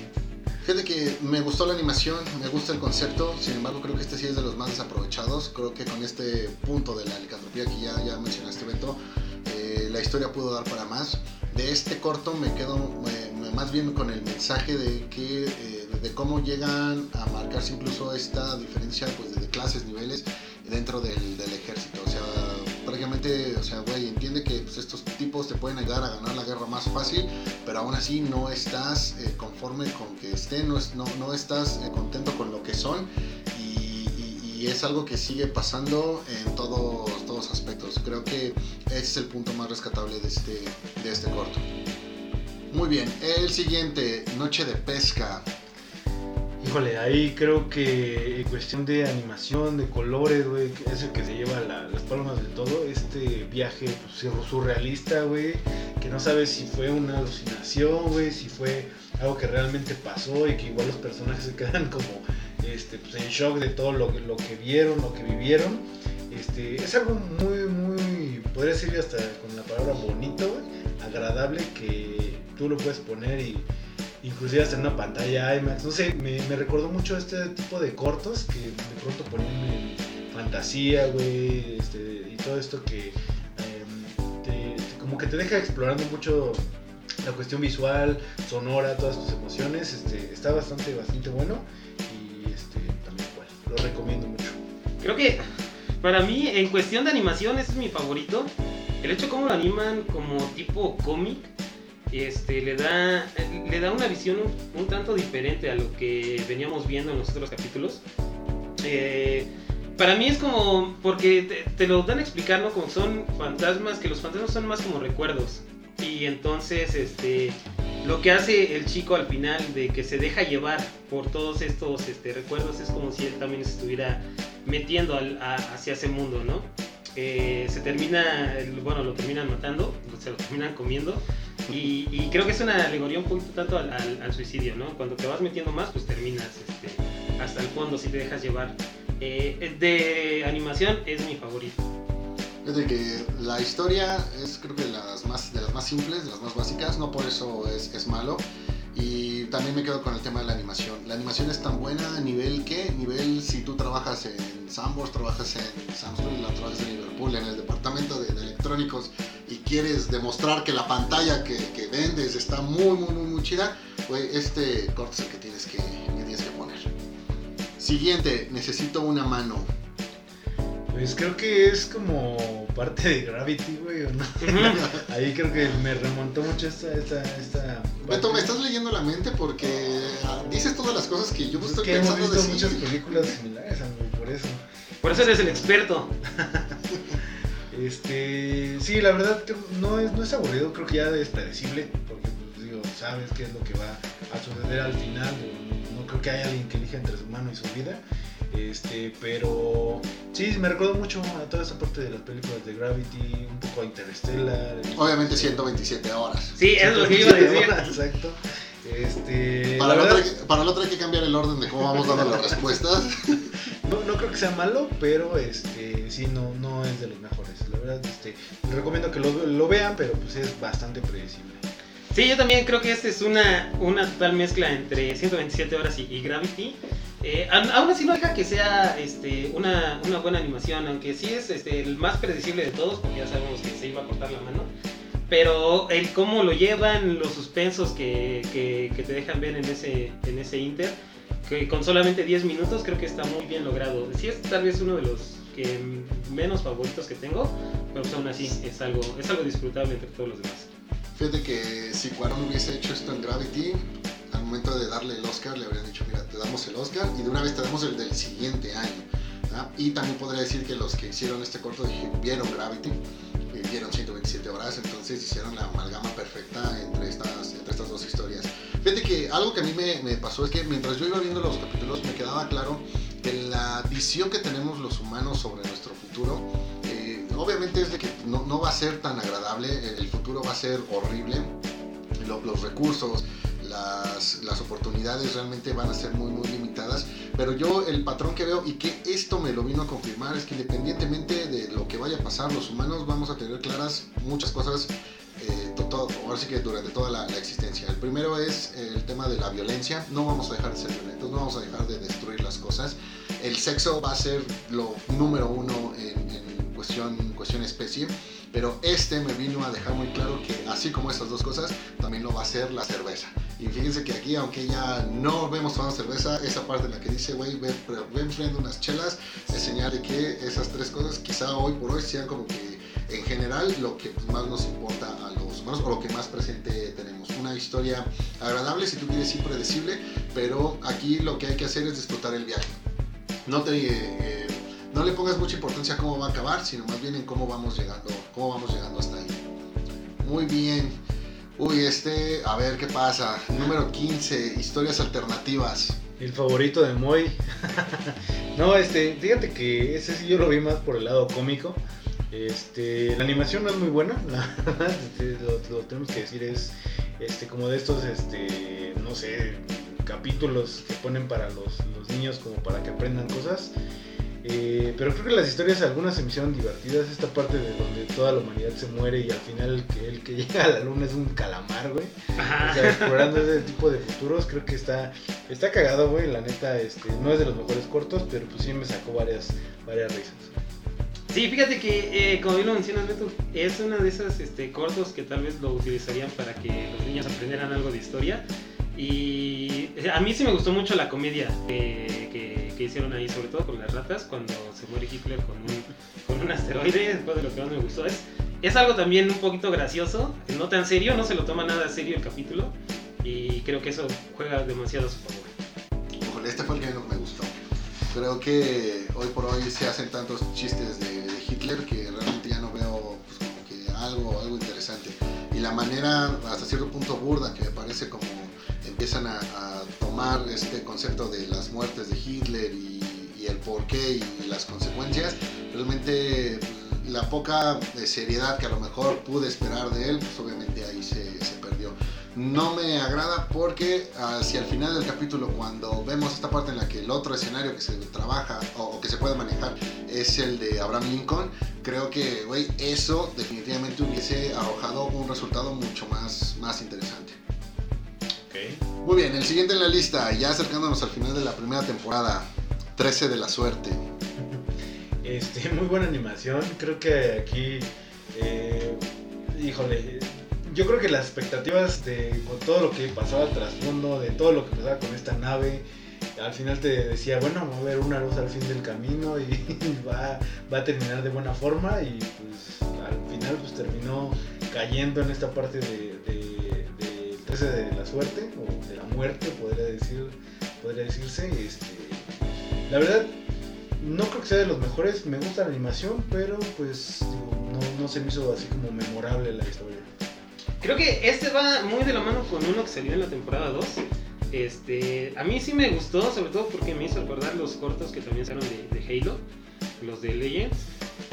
Speaker 1: Fíjate que me gustó la animación, me gusta el concepto, sin embargo creo que este sí es de los más desaprovechados. Creo que con este punto de la licantropía que ya, ya mencionaste Beto, eh, la historia pudo dar para más. De este corto me quedo eh, más bien con el mensaje de que eh, de cómo llegan a marcarse incluso esta diferencia pues, de clases, niveles dentro del, del ejército. O sea, prácticamente, o sea, güey, entiende que pues, estos tipos te pueden ayudar a ganar la guerra más fácil, pero aún así no estás eh, conforme con que estén, no, no, no estás eh, contento con lo que son y, es algo que sigue pasando en todos, todos aspectos. Creo que ese es el punto más rescatable de este, de este corto. Muy bien, el siguiente, Noche de Pesca.
Speaker 3: Híjole, ahí creo que en cuestión de animación, de colores, güey, es el que se lleva la, las palmas de todo. Este viaje pues, surrealista, güey, que no sabes si fue una alucinación, güey, si fue algo que realmente pasó y que igual los personajes se quedan (laughs) como este, pues, en shock de todo lo, que vieron, lo que vivieron. Este, es algo muy, muy, podría decir hasta con la palabra bonito, agradable, que tú lo puedes poner y inclusive hasta en una pantalla IMAX, no sé, me, me, recordó mucho este tipo de cortos que de pronto ponían en fantasía, güey, este, y todo esto que eh, te, como que te deja explorando mucho la cuestión visual, sonora, todas tus emociones, este, está bastante, bastante bueno y este, también igual, lo recomiendo mucho.
Speaker 2: Creo que para mí, en cuestión de animación, este es mi favorito. El hecho como lo animan como tipo cómic, este, le, da, le da una visión un, tanto diferente a lo que veníamos viendo en los otros capítulos. Eh, para mí es como, porque te, lo dan a explicar, ¿no? Como son fantasmas, que los fantasmas son más como recuerdos. Y entonces, este, lo que hace el chico al final de que se deja llevar por todos estos este, recuerdos es como si él también estuviera metiendo hacia ese mundo, ¿no? Eh, se termina, bueno, lo terminan matando, se lo terminan comiendo. Y, y, creo que es una alegoría un poquito tanto al, al, al, suicidio, ¿no? Cuando te vas metiendo más, pues terminas este, hasta el fondo si te dejas llevar. Eh, de animación es mi favorito.
Speaker 1: Es de que la historia es creo que las más, de las más simples, de las más básicas, no por eso es, es malo. Y también me quedo con el tema de la animación. La animación es tan buena a nivel que, nivel si tú trabajas en Sambors, trabajas en Samsung, la trabajas en Liverpool, en el departamento de, de electrónicos y quieres demostrar que la pantalla que, que vendes está muy, muy, muy, muy chida, pues este corte es el que tienes que, que tienes que poner. Siguiente, necesito una mano.
Speaker 3: Pues creo que es como parte de Gravity, güey, ¿o no? (laughs) Ahí creo que me remontó mucho esta... esta, esta
Speaker 1: Beto, me estás leyendo la mente porque dices todas las cosas que yo
Speaker 3: es
Speaker 1: estoy
Speaker 3: que
Speaker 1: pensando
Speaker 3: hemos visto
Speaker 1: decir.
Speaker 3: muchas películas similares, amigo, por eso.
Speaker 2: Por eso eres el experto. (laughs)
Speaker 3: este, sí, la verdad no es, no es aburrido, creo que ya es predecible, porque pues, digo, sabes qué es lo que va a suceder al final, no, no creo que haya alguien que elija entre su mano y su vida. Este, pero sí, me recuerdo mucho a toda esa parte de las películas de Gravity, un poco a Interstellar.
Speaker 1: Obviamente 127 horas.
Speaker 2: Sí, es lo que iba a decir.
Speaker 3: Exacto. Este,
Speaker 1: para, el otro hay, para que cambiar el orden de cómo vamos dando las respuestas. (laughs)
Speaker 3: No, no creo que sea malo, pero este sí, no, no es de los mejores. La verdad, este, les recomiendo que lo, lo vean, pero pues es bastante predecible.
Speaker 2: Sí, yo también creo que esta es una, una total mezcla entre 127 horas y, y Gravity. Eh, aún así no deja que sea este, una, una, buena animación, aunque sí es este, el más predecible de todos, porque ya sabemos que se iba a cortar la mano. Pero el cómo lo llevan, los suspensos que, que, que te dejan ver en ese, en ese Inter, que con solamente 10 minutos creo que está muy bien logrado. Sí es tal vez uno de los que menos favoritos que tengo, pero pues aún así es algo, es algo disfrutable entre todos los demás.
Speaker 1: Fíjate que si Cuarón hubiese hecho esto en Gravity, al momento de darle el Oscar le habrían dicho, mira, te damos el Oscar y de una vez te damos el del siguiente año. Y también podría decir que los que hicieron este corto vieron Gravity, vieron 127 horas, entonces hicieron la amalgama perfecta entre estas, entre estas dos historias. Fíjate que algo que a mí me, me pasó es que mientras yo iba viendo los capítulos me quedaba claro que la visión que tenemos los humanos sobre nuestro futuro, eh, obviamente es de que no, no, va a ser tan agradable, el futuro va a ser horrible, los recursos, las, las, oportunidades realmente van a ser muy, muy limitadas. Pero yo el patrón que veo y que esto me lo vino a confirmar es que independientemente de lo que vaya a pasar, los humanos vamos a tener claras muchas cosas. Eh, ahora sí que durante toda la, existencia. El primero es el tema de la violencia. No vamos a dejar de ser violentos, no vamos a dejar de destruir las cosas. El sexo va a ser lo número uno en, en cuestión, cuestión especie pero este me vino a dejar muy claro que así como estas dos cosas, también lo va a ser la cerveza. Y fíjense que aquí, aunque ya no vemos tomando cerveza, esa parte en la que dice, güey, ven, ven unas chelas, es señal de que esas tres cosas quizá hoy por hoy sean como que en general lo que más nos importa a los humanos o lo que más presente tenemos. Una historia agradable, si tú quieres, impredecible, pero aquí lo que hay que hacer es disfrutar el viaje. No te... Eh, no le pongas mucha importancia a cómo va a acabar, sino más bien en cómo vamos llegando, cómo vamos llegando hasta ahí. Muy bien. Uy, este, a ver qué pasa. Número 15, historias alternativas.
Speaker 3: El favorito de Moy. (laughs) no, este, fíjate que ese sí yo lo vi más por el lado cómico. Este, la animación no es muy buena, (laughs) este, lo, tenemos que decir, es este, como de estos, este, no sé, capítulos que ponen para los, los niños como para que aprendan cosas. Eh, pero creo que las historias algunas se me hicieron divertidas. Esta parte de donde toda la humanidad se muere y al final el que, el que (laughs) llega a la luna es un calamar, güey. O sea, explorando ese tipo de futuros, creo que está, está cagado, güey. La neta, este, no es de los mejores cortos, pero pues sí me sacó varias, varias risas.
Speaker 2: Sí, fíjate que, eh, como bien lo mencionas, Beto, es uno de esos este, cortos que tal vez lo utilizarían para que los niños aprendieran algo de historia. Y a mí sí me gustó mucho la comedia que, hicieron ahí, sobre todo con las ratas, cuando se muere Hitler con un, con un asteroide, después de lo que más me gustó. Es, es algo también un poquito gracioso, no tan serio, no se lo toma nada serio el capítulo, y creo que eso juega demasiado a su favor.
Speaker 1: este fue el que menos me gustó. Creo que hoy por hoy se hacen tantos chistes de, Hitler que realmente ya no veo pues, como que algo, algo interesante. Y la manera hasta cierto punto burda que me parece como empiezan a, este concepto de las muertes de Hitler y, el porqué y las consecuencias, realmente la poca eh, seriedad que a lo mejor pude esperar de él, pues obviamente ahí se, se perdió. No me agrada porque hacia el final del capítulo, cuando vemos esta parte en la que el otro escenario que se trabaja o, que se puede manejar es el de Abraham Lincoln, creo que, güey, eso definitivamente hubiese arrojado un resultado mucho más, más interesante. Muy bien, el siguiente en la lista, ya acercándonos al final de la primera temporada, 13 de la suerte.
Speaker 3: Este, muy buena animación, creo que aquí, eh, híjole, yo creo que las expectativas de todo lo que pasaba al trasfondo, de todo lo que pasaba con esta nave, al final te decía, bueno, va a haber una luz al fin del camino y (laughs) va, a terminar de buena forma y pues al final pues terminó cayendo en esta parte de, de, de 13 de la suerte o de la muerte, podría, decir, podría decirse. Este, la verdad, no creo que sea de los mejores, me gusta la animación, pero pues no, no se me hizo así como memorable la historia.
Speaker 2: Creo que este va muy de la mano con uno que salió en la temporada 2. Este, a mí sí me gustó, sobre todo porque me hizo recordar los cortos que también salieron de, Halo, los de Legends.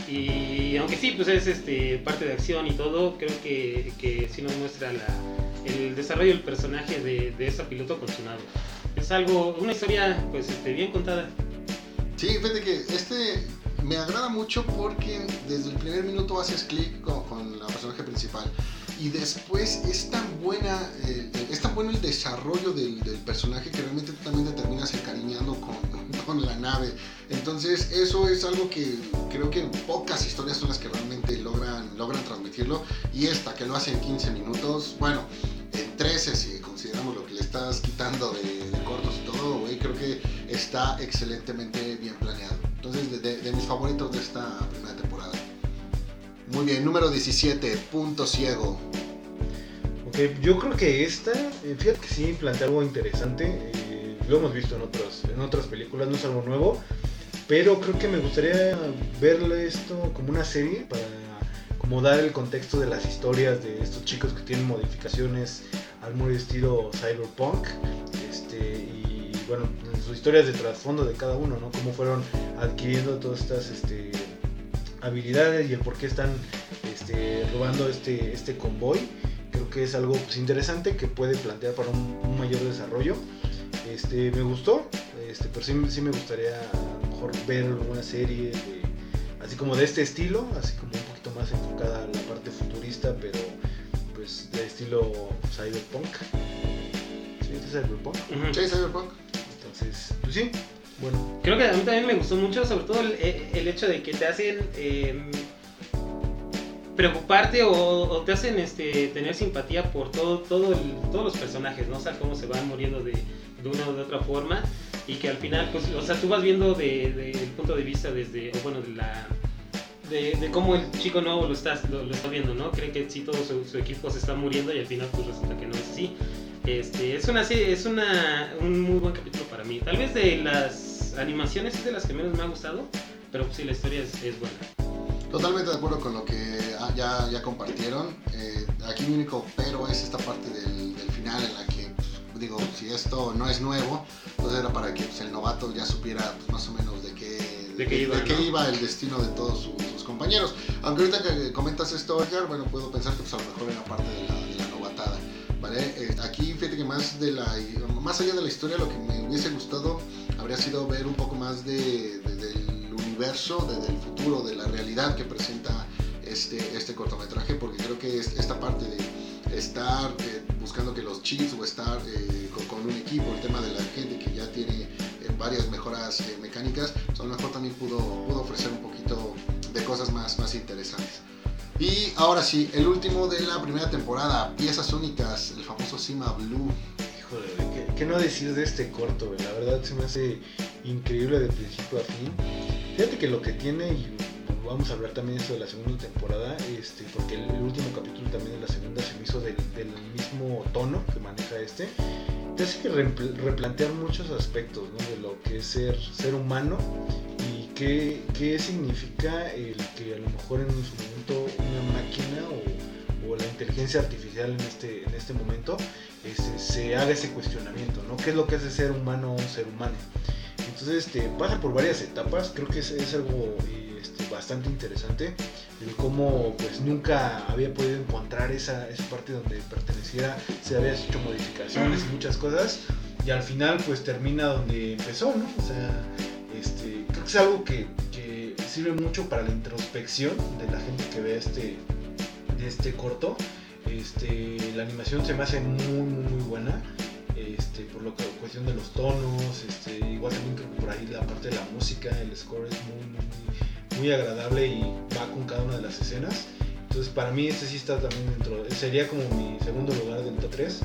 Speaker 2: Y aunque sí, pues es este, parte de acción y todo, creo que, que sí nos muestra la, el desarrollo del personaje de, de esa piloto con su nave. Es algo, una historia pues este, bien contada.
Speaker 1: Sí, fíjate que este me agrada mucho porque desde el primer minuto haces clic con, con la personaje principal y después es tan buena eh, es tan bueno el desarrollo del, personaje que realmente tú también te terminas encariñando con, (laughs) con, la nave entonces eso es algo que creo que pocas historias son las que realmente logran logran transmitirlo y esta que lo hace en 15 minutos bueno en 13 si consideramos lo que le estás quitando de, cortos y todo güey creo que está excelentemente bien planeado entonces de, mis favoritos de esta primera temporada muy bien, número 17, Punto Ciego.
Speaker 3: Ok, yo creo que esta, eh, fíjate que sí plantea algo interesante. Eh, lo hemos visto en, otros, en otras películas, no es algo nuevo. pero creo que me gustaría verle esto como una serie para como el contexto de las historias de estos chicos que tienen modificaciones al muy estilo cyberpunk este, y bueno sus historias de trasfondo de cada uno no cómo fueron adquiriendo todas estas este, habilidades y el por qué están este, robando este, este convoy. Creo que es algo pues, interesante que puede plantear para un, mayor desarrollo. Este, me gustó este, pero sí, sí me gustaría a lo mejor ver alguna serie de, así como de este estilo así como más enfocada a la parte futurista pero pues de estilo cyberpunk ¿sí? ¿Es cyberpunk?
Speaker 1: Sí, Cyberpunk.
Speaker 3: entonces pues sí bueno
Speaker 2: Creo que a mí también me gustó mucho, sobre todo el, el hecho de que te hacen eh, preocuparte o, o te hacen este, tener simpatía por todo, todo el- todos los personajes, ¿no? O sea, cómo se van muriendo de, de una o de otra forma y que al final, pues, o sea, tú vas viendo del de, del punto de vista desde, o bueno, de la... De, de cómo el chico nuevo lo está, lo, lo está viendo, ¿no? Cree que sí, todo su, su equipo se está muriendo y al final pues resulta que no es así. Este, es una es una, un muy buen capítulo para mí. Tal vez de las animaciones es de las que menos me ha gustado, pero pues sí, la historia es, es buena.
Speaker 1: Totalmente de acuerdo con lo que ah, ya, ya compartieron. Eh, aquí mi único pero es esta parte del, del final en la que, pues, digo, si esto no es nuevo, entonces era para que pues, el novato ya supiera pues, más o menos de qué,
Speaker 2: De qué iba, ¿no?
Speaker 1: iba el destino de todos sus, sus compañeros. Aunque ahorita que comentas esto, bueno, puedo pensar que pues, a lo mejor en la parte de la, novatada. ¿Vale? Eh, aquí fíjate que más de la más allá de la historia lo que me hubiese gustado habría sido ver un poco más de, de- del universo, de- del futuro, de la realidad que presenta este, este cortometraje, porque creo que es- esta parte de estar eh, buscando que los chips o estar eh, con, un equipo, el tema de la gente que ya tiene varias mejoras mecánicas, a lo mejor también pudo, pudo ofrecer un poquito de cosas más, más interesantes. Y ahora sí, el último de la primera temporada, piezas únicas, el famoso Sima Blue.
Speaker 3: Híjole, ¿qué, qué no decir de este corto? La verdad se me hace increíble de principio a fin. Fíjate que lo que tiene, y vamos a hablar también esto de la segunda temporada, este, porque el, el último capítulo también de la segunda se me hizo del, del mismo tono que maneja este, te hace que repl- replantear muchos aspectos ¿no? de lo que es ser, ser humano qué, qué significa el que a lo mejor en su momento una máquina o, o la inteligencia artificial en este, en este momento este, se haga ese cuestionamiento, ¿no? ¿Qué es lo que hace ser humano un ser humano? Entonces este, pasa por varias etapas, creo que es, es algo este, bastante interesante, el cómo pues nunca había podido encontrar esa, esa parte donde perteneciera, se había hecho modificaciones y muchas cosas, y al final pues termina donde empezó, ¿no? O sea, este, es algo que, que sirve mucho para la introspección de la gente que ve este, de este corto. Este, la animación se me hace muy, muy, muy buena. Este, por lo que cuestión de los tonos, este, igual también creo que por ahí la parte de la música, el score es muy, muy, agradable y va con cada una de las escenas. Entonces para mí este sí está también dentro, sería como mi segundo lugar del top 3,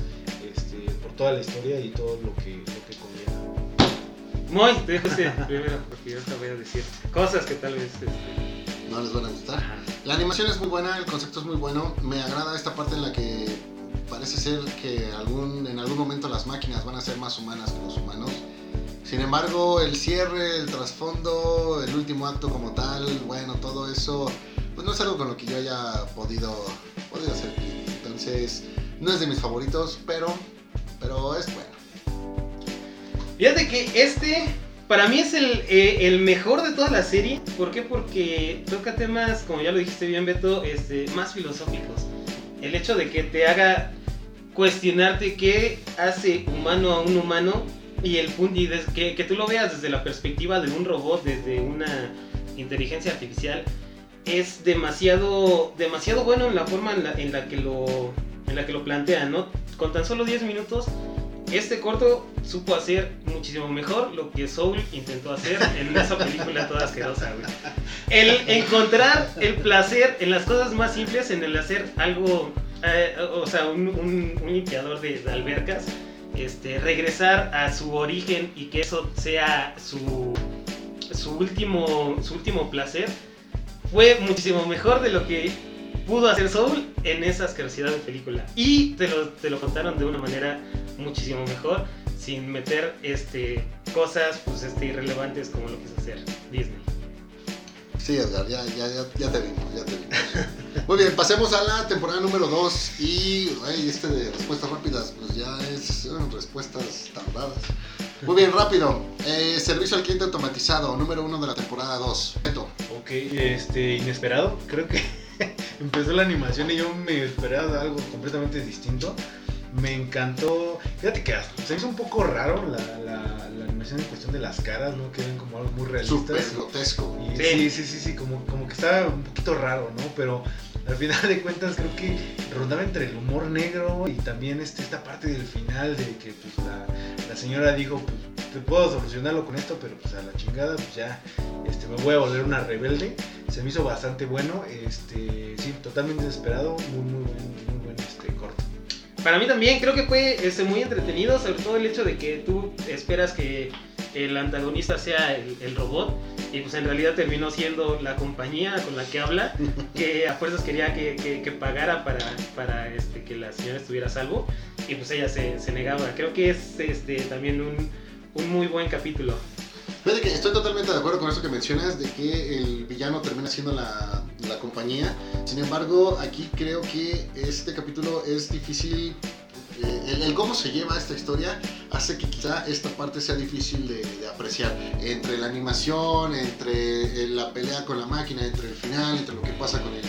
Speaker 3: este, por toda la historia y todo lo que, lo que.
Speaker 2: Moy, te dejo ese primero porque yo te voy a decir cosas que tal vez. Este,
Speaker 1: No les van a gustar. La animación es muy buena, el concepto es muy bueno. Me agrada esta parte en la que parece ser que algún, en algún momento las máquinas van a ser más humanas que los humanos. Sin embargo, el cierre, el trasfondo, el último acto como tal, bueno, todo eso, pues no es algo con lo que yo haya podido, podido hacer. Entonces, no es de mis favoritos, pero, pero es bueno.
Speaker 2: Fíjate que este, para mí es el, eh, el mejor de toda la serie. ¿Por qué? Porque toca temas, como ya lo dijiste bien, Beto, este, más filosóficos. El hecho de que te haga cuestionarte qué hace humano a un humano y el y que, que tú lo veas desde la perspectiva de un robot, desde una inteligencia artificial, es demasiado, demasiado bueno en la forma en la, en la que lo, en la que lo plantean, ¿no? Con tan solo 10 minutos este corto supo hacer muchísimo mejor lo que Soul intentó hacer en esa película toda asquerosa, güey. El encontrar el placer en las cosas más simples, en el hacer algo, eh, o sea, un, un- un limpiador de, de albercas, este, regresar a su origen y que eso sea su, su, último, su último placer, fue muchísimo mejor de lo que pudo hacer Soul en esa asquerosidad de película. Y te lo, te lo contaron de una manera muchísimo mejor. sin meter este, cosas pues, este, irrelevantes como lo quiso hacer Disney.
Speaker 1: Sí, Edgar, ya, ya, ya, ya te vimos, ya te vimos. (laughs) Muy bien, pasemos a la temporada número 2 y ay, este de respuestas rápidas, pues ya es son respuestas tardadas. Muy bien, rápido. Eh, servicio al cliente automatizado, número 1 de la temporada 2. Beto.
Speaker 3: Ok, este, inesperado. Creo que (laughs) empezó la animación y yo me esperaba algo completamente distinto. Me encantó. Fíjate que se hizo un poco raro la, la- la animación en cuestión de las caras, ¿no? Que ven como algo muy realistas.
Speaker 1: Súper grotesco.
Speaker 3: Y
Speaker 2: Sí.
Speaker 3: sí, sí, sí, sí, como, como que estaba un poquito raro, ¿no? Pero al final de cuentas creo que rondaba entre el humor negro y también este, esta parte del final de que pues, la, la señora dijo, pues te puedo solucionarlo con esto, pero pues a la chingada, pues ya este, me voy a volver una rebelde. Se me hizo bastante bueno, este, sí, totalmente desesperado, muy, muy muy corto.
Speaker 2: Para mí también creo que fue este, muy entretenido, sobre todo el hecho de que tú esperas que el antagonista sea el, el robot y pues en realidad terminó siendo la compañía con la que habla, (laughs) que a fuerzas quería que, que- que pagara para, para este, que la señora estuviera a salvo y pues ella se, se negaba. Creo que es este, también un, un muy buen capítulo.
Speaker 1: Fíjate que estoy totalmente de acuerdo con eso que mencionas, de que el villano termina siendo la, la compañía. Sin embargo, aquí creo que este capítulo es difícil. eh, el, cómo se lleva esta historia hace que quizá esta parte sea difícil de, de apreciar. Entre la animación, entre eh, la pelea con la máquina, entre el final, entre lo que pasa con el,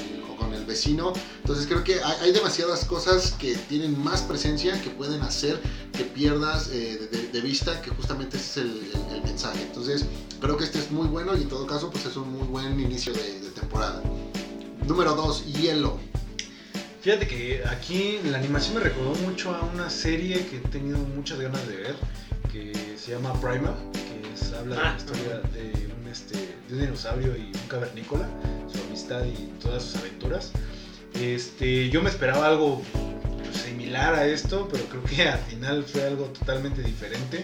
Speaker 1: el vecino. Entonces creo que hay, hay demasiadas cosas que tienen más presencia que pueden hacer que pierdas eh, de, de vista que justamente ese es el, el- el mensaje. Entonces, creo que este es muy bueno y en todo caso, pues es un muy buen inicio de, de temporada. Número 2, Hielo.
Speaker 3: Fíjate que aquí la animación me recordó mucho a una serie que he tenido muchas ganas de ver, que se llama Primal, que es- habla de
Speaker 2: Ah,
Speaker 3: la historia de este, de un dinosaurio y un cavernícola, su amistad y todas sus aventuras. Este, yo me esperaba algo pues, similar a esto, pero creo que al final fue algo totalmente diferente.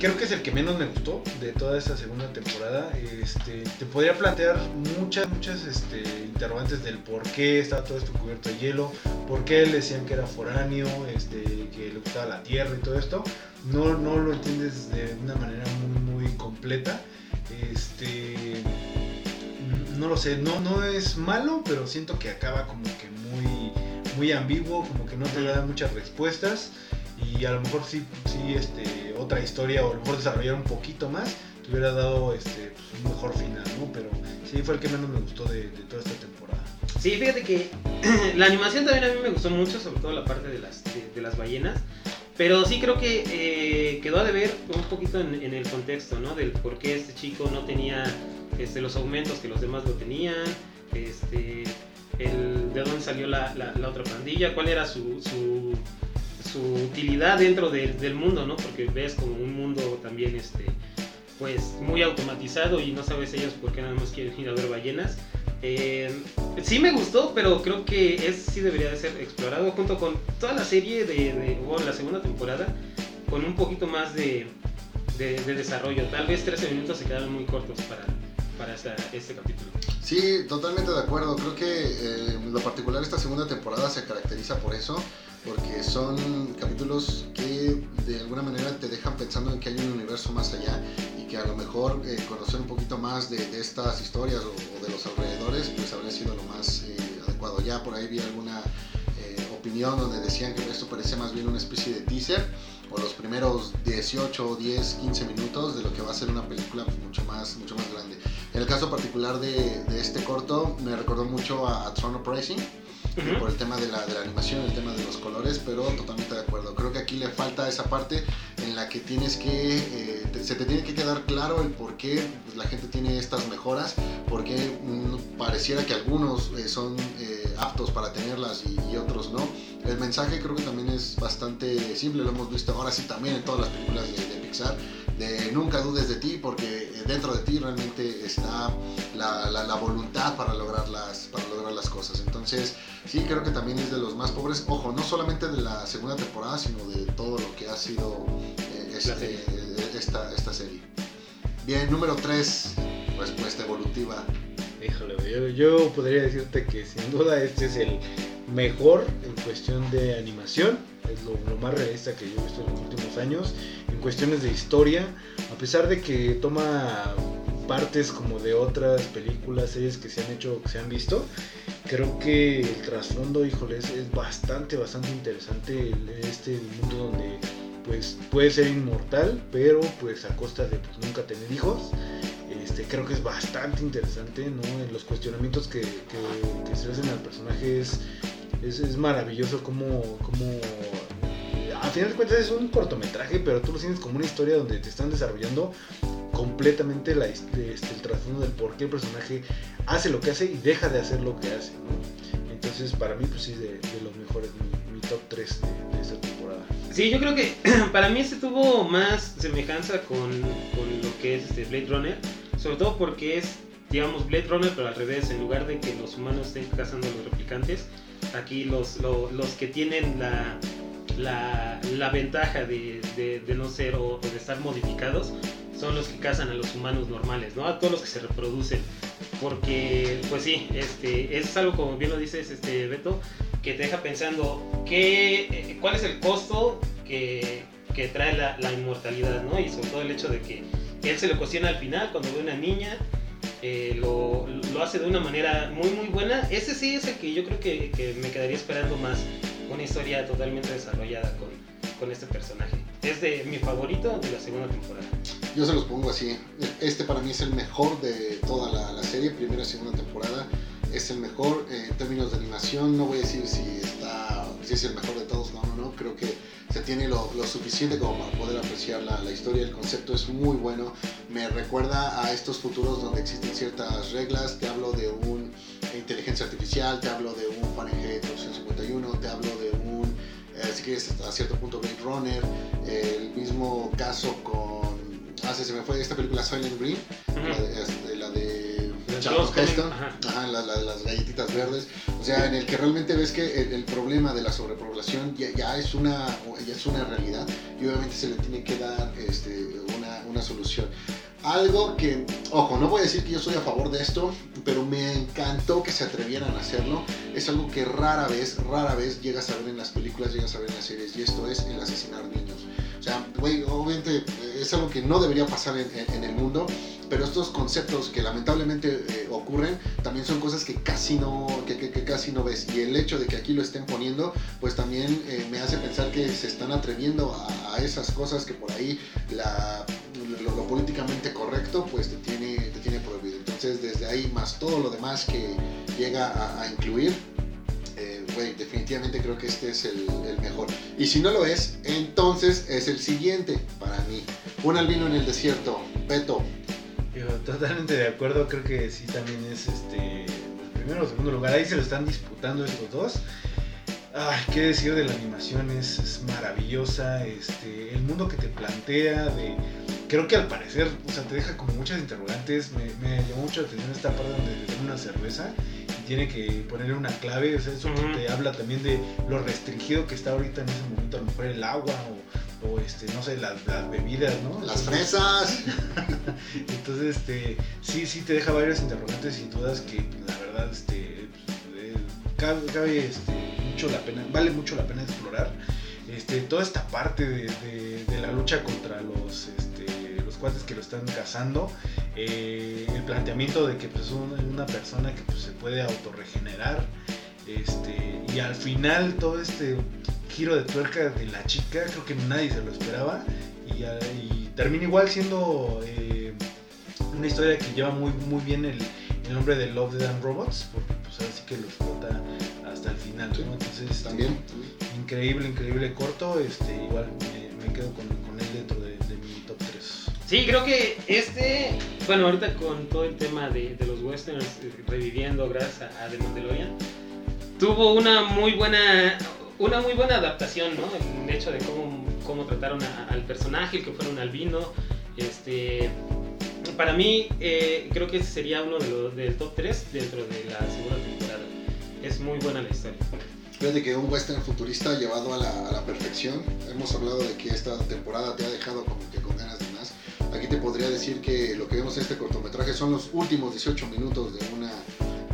Speaker 3: Creo que es el que menos me gustó de toda esta segunda temporada. Este, te podría plantear muchas, muchas este, interrogantes del por qué estaba todo esto cubierto de hielo, por qué le decían que era foráneo, este, que le gustaba la tierra y todo esto. No, no lo entiendes de una manera muy, muy completa. Este, no lo sé, no, no es malo, pero siento que acaba como que muy, muy ambiguo, como que no te da muchas respuestas y a lo mejor sí, sí este, otra historia o a lo mejor desarrollar un poquito más te hubiera dado este, pues, un mejor final, ¿no? Pero sí fue el que menos me gustó de, de toda esta temporada.
Speaker 2: Sí, fíjate que (clears throat) la animación también a mí me gustó mucho, sobre todo la parte de las, de, de las ballenas. Pero sí creo que eh, quedó a deber un poquito en, el contexto, ¿no? Del por qué este chico no tenía este, los aumentos que los demás lo tenían, este, el, de dónde salió la, la- la otra pandilla, cuál era su, su, utilidad dentro del mundo, ¿no? Porque ves como un mundo también, este, pues, muy automatizado y no sabes ellos por qué nada más quieren ir a ver ballenas. Eh, sí me gustó, pero creo que es, sí debería de ser explorado junto con toda la serie de, de bueno, la segunda temporada, con un poquito más de, de- de desarrollo. Tal vez 13 minutos se quedaron muy cortos para, para esta- este capítulo.
Speaker 1: Sí, totalmente de acuerdo. Creo que eh, lo particular esta segunda temporada se caracteriza por eso, porque son capítulos que de alguna manera te dejan pensando en que hay un universo más allá y que a lo mejor eh, conocer un poquito más de, de estas historias o, o de los alrededores pues habría sido lo más eh, adecuado. Ya por ahí vi alguna eh, opinión donde decían que esto parece más bien una especie de teaser o los primeros 18, 10, 15 minutos de lo que va a ser una película mucho, más, mucho más grande. En el caso particular de, de este corto, me recordó mucho a, a Throne Uprising,
Speaker 2: Ujú.
Speaker 1: por el tema de la, de la animación, el tema de los colores, pero totalmente de acuerdo. Creo que aquí le falta esa parte en la que tienes que, eh, te- se te tiene que quedar claro el por qué la gente tiene estas mejoras, por qué pareciera que algunos eh, son eh, aptos para tenerlas y, y otros no. El mensaje creo que también es bastante simple, lo hemos visto ahora sí también en todas las películas de, de Pixar, de nunca dudes de ti porque eh, dentro de ti realmente está la, la- la voluntad para lograr, las, para lograr las cosas. Entonces sí creo que también es de los más pobres, ojo, no solamente de la segunda temporada, sino de todo lo que ha sido eh, este-
Speaker 2: serie.
Speaker 1: eh, esta, esta serie. Bien, número 3, respuesta evolutiva.
Speaker 3: Híjole, yo, yo podría decirte que sin duda este es el mejor en cuestión de animación, es lo, más realista que yo he visto en los últimos años. En cuestiones de historia, a pesar de que toma partes como de otras películas, series que se han hecho, que se han visto, creo que el trasfondo, híjole, es, bastante, bastante interesante este mundo donde pues puede ser inmortal, pero pues a costa de pues, nunca tener hijos. Este, creo que es bastante interesante, ¿no? En los cuestionamientos que, que- se hacen al personaje es, es, es maravilloso como, como a final de cuentas es un cortometraje, pero tú lo sientes como una historia donde te están desarrollando completamente la, este, el trasfondo del por qué el personaje hace lo que hace y deja de hacer lo que hace. Entonces para mí pues sí de, los mejores, mi, mi top 3 de, de esta temporada.
Speaker 2: Sí, yo creo que (clears throat) para mí este tuvo más semejanza con, con lo que es este Blade Runner, sobre todo porque es, digamos, Blade Runner, pero al revés, en lugar de que los humanos estén cazando a los replicantes, aquí los, lo- los que tienen la, la, la ventaja de, de- de no ser o, o de estar modificados son los que cazan a los humanos normales, ¿no? A todos los que se reproducen. Porque, pues sí, este, es algo como bien lo dices, este, Beto, que te deja pensando qué, eh, cuál es el costo que, que trae la, la inmortalidad, ¿no? Y sobre todo el hecho de que él se lo cuestiona al final cuando ve una niña, eh, lo, hace de una manera muy, muy buena. Ese sí es el que yo creo que, que me quedaría esperando más, una historia totalmente desarrollada con, con este personaje. Es de mi favorito de la segunda temporada.
Speaker 1: Yo se los pongo así. Este para mí es el mejor de toda la, la serie, primera y segunda temporada. Es el mejor eh, en términos de animación. No voy a decir si está, si es el mejor de todos, no, no, no. Creo que se tiene lo, lo suficiente como para poder apreciar la, la historia. El concepto es muy bueno. Me recuerda a estos futuros donde existen ciertas reglas. Te hablo de un inteligencia artificial, te hablo de un Fahrenheit 251, te hablo de un, eh, si quieres, hasta cierto punto Blade Runner. Eh, el mismo caso con. Ah, se, se me fue esta película Silent Green, la de, este, la de Charles Heston,
Speaker 2: ajá.
Speaker 1: la, la las galletitas verdes. O sea, en el que realmente ves que el, el problema de la sobrepoblación ya, ya es una, ya es una realidad y obviamente se le tiene que dar este, una, una solución. Algo que, ojo, no voy a decir que yo soy a favor de esto, pero me encantó que se atrevieran a hacerlo. Es algo que rara vez, rara vez llegas a ver en las películas, llegas a ver en las series, y esto es el asesinar niños. Sea, güey, obviamente eh, es algo que no debería pasar en, el mundo, pero estos conceptos que lamentablemente eh, ocurren también son cosas que casi no que, que- casi no ves. Y el hecho de que aquí lo estén poniendo pues también eh, me hace pensar que se están atreviendo a, esas cosas que por ahí la, lo, políticamente correcto pues te tiene te tiene prohibido. Entonces desde ahí más todo lo demás que llega a, incluir definitivamente creo que este es el, mejor. Y si no lo es, entonces es el siguiente para mí. Un albino en el desierto, Beto.
Speaker 3: Yo totalmente de acuerdo, creo que sí también es este el primero o segundo lugar. Ahí se lo están disputando estos dos. Ay, qué decir de la animación, es, es maravillosa. Este, el mundo que te plantea, de, creo que al parecer, o sea, te deja como muchas interrogantes. Me, me llamó mucho la atención esta parte donde le dan una cerveza y tiene que ponerle una clave. O sea, eso
Speaker 2: Ujú.
Speaker 3: te habla también de lo restringido que está ahorita en ese momento, a lo mejor el agua o, o, este, no sé, las, las bebidas, ¿no?
Speaker 1: Las fresas. (laughs)
Speaker 3: entonces, este, sí, sí te deja varios interrogantes y dudas que la verdad, este, pues, eh, cabe, cabe, este, mucho la pena, vale mucho la pena explorar. Este, toda esta parte de, de- de la lucha contra los, este, los cuates que lo están cazando, eh, el planteamiento de que pues, es una, una persona que pues, se puede autorregenerar, este, y al final todo este giro de tuerca de la chica, creo que nadie se lo esperaba, y, termina igual siendo eh, una historia que lleva muy, muy bien el, el nombre de Love, Death and Robots, porque pues así que lo explota hasta el final, Entonces, este,
Speaker 1: También.
Speaker 3: increíble, increíble corto, este, igual me, me quedo con, con él dentro de, de mi top 3.
Speaker 2: Sí, creo que este, bueno, ahorita con todo el tema de, de los westerns eh, reviviendo gracias a, a The Mandalorian, tuvo una muy buena, una muy buena adaptación, ¿no? El hecho de cómo, cómo trataron a- al personaje, el que fuera un albino, este, para mí eh, creo que ese sería uno de los del top 3 dentro de la segunda temporada. Es muy buena la historia.
Speaker 1: Fíjate que un western futurista llevado a la, a la perfección. Hemos hablado de que esta temporada te ha dejado como que con ganas de. Aquí te podría decir que lo que vemos en este cortometraje son los últimos 18 minutos de una,